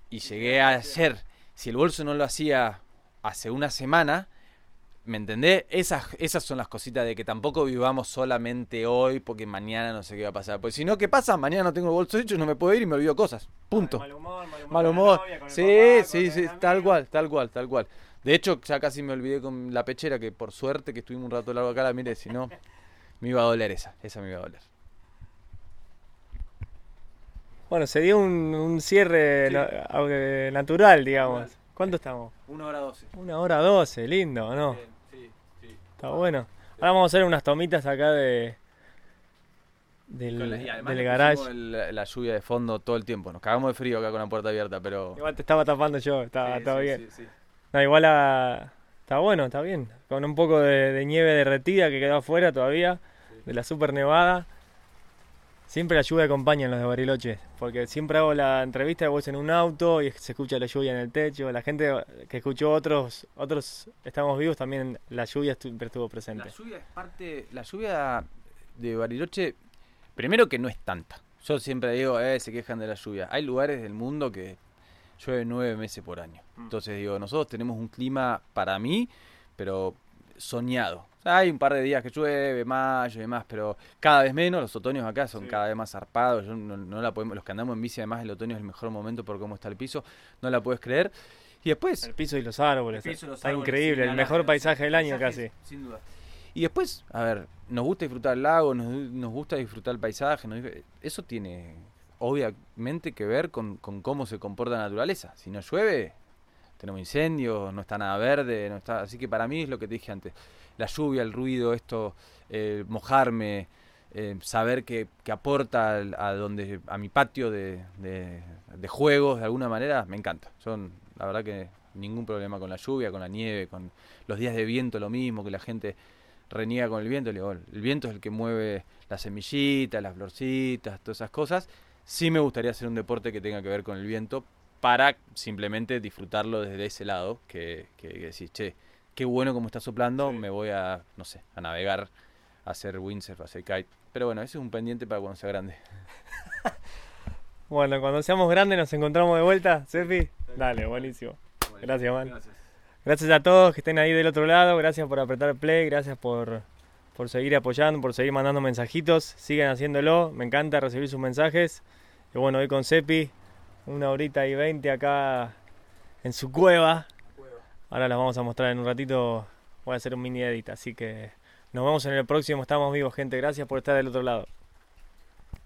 y llegué ayer. Si el bolso no lo hacía hace una semana, ¿me entendés? Esas, esas son las cositas de que tampoco vivamos solamente hoy porque mañana no sé qué va a pasar. Pues si no, ¿qué pasa? Mañana no tengo el bolso hecho, no me puedo ir y me olvido cosas. Punto. Mal humor, mal humor. Mal novia, Sí, papá, sí, sí, tal cual, tal cual, tal cual. De hecho, ya casi me olvidé con la pechera, que por suerte que estuvimos un rato largo acá, la mire, si no, me iba a doler esa, esa me iba a doler. Bueno, se dio un, un cierre Sí. na- aunque natural, digamos. ¿Cuánto estamos? Una hora doce. Una hora doce, lindo, ¿no? Sí, sí. Está bueno. Ahora vamos a hacer unas tomitas acá de del, la- y además del le garage. el- la lluvia de fondo todo el tiempo. Nos cagamos de frío acá con la puerta abierta, pero. Igual te estaba tapando yo, está, Sí, sí, bien. sí, sí. No, igual a- está bueno, está bien. Con un poco de, de nieve derretida que quedó afuera todavía, de la super nevada. Siempre la lluvia acompaña en los de Bariloche, porque siempre hago la entrevista de vos en un auto y se escucha la lluvia en el techo. La gente que escuchó otros, otros estamos vivos también la lluvia siempre estuvo presente. La lluvia es parte. La lluvia de Bariloche, primero que no es tanta. Yo siempre digo, eh, se quejan de la lluvia. Hay lugares del mundo que llueve nueve meses por año. Mm. Entonces digo, nosotros tenemos un clima para mí, pero soñado. Hay un par de días que llueve, mayo y demás, pero cada vez menos. Los otoños acá son Sí. cada vez más zarpados. Yo no, no la podemos, los que andamos en bici, además, el otoño es el mejor momento por cómo está el piso. No la puedes creer. Y después, El piso y los árboles, el piso, los está árboles, increíble, el mejor paisaje del año casi. Sin duda. Y después, a ver, nos gusta disfrutar el lago, nos, nos gusta disfrutar el paisaje. nos- eso tiene obviamente que ver con, con cómo se comporta la naturaleza. Si no llueve, tenemos incendios, no está nada verde, no está. Así que para mí es lo que te dije antes. La lluvia, el ruido, esto, eh, mojarme, eh, saber que, que aporta a donde a mi patio de, de- de juegos de alguna manera, me encanta. Son, la verdad que ningún problema con la lluvia, con la nieve, con los días de viento, lo mismo, que la gente reniega con el viento. Le digo, el viento es el que mueve las semillitas, las florcitas, todas esas cosas. Sí me gustaría hacer un deporte que tenga que ver con el viento para simplemente disfrutarlo desde ese lado, que, que, que decís, che, qué bueno como está soplando, Sí. me voy a, no sé, a navegar, a hacer windsurf, a hacer kite. Pero bueno, ese es un pendiente para cuando sea grande. Bueno, cuando seamos grandes nos encontramos de vuelta, Sefi. Dale, buenísimo. Gracias, man. Gracias a todos que estén ahí del otro lado. Gracias por apretar play. Gracias por, por seguir apoyando, por seguir mandando mensajitos. Sigan haciéndolo. Me encanta recibir sus mensajes. Y bueno, hoy con Sepi, una horita y veinte acá en su cueva. Ahora las vamos a mostrar en un ratito. Voy a hacer un mini edit. Así que nos vemos en el próximo. Estamos vivos, gente. Gracias por estar del otro lado.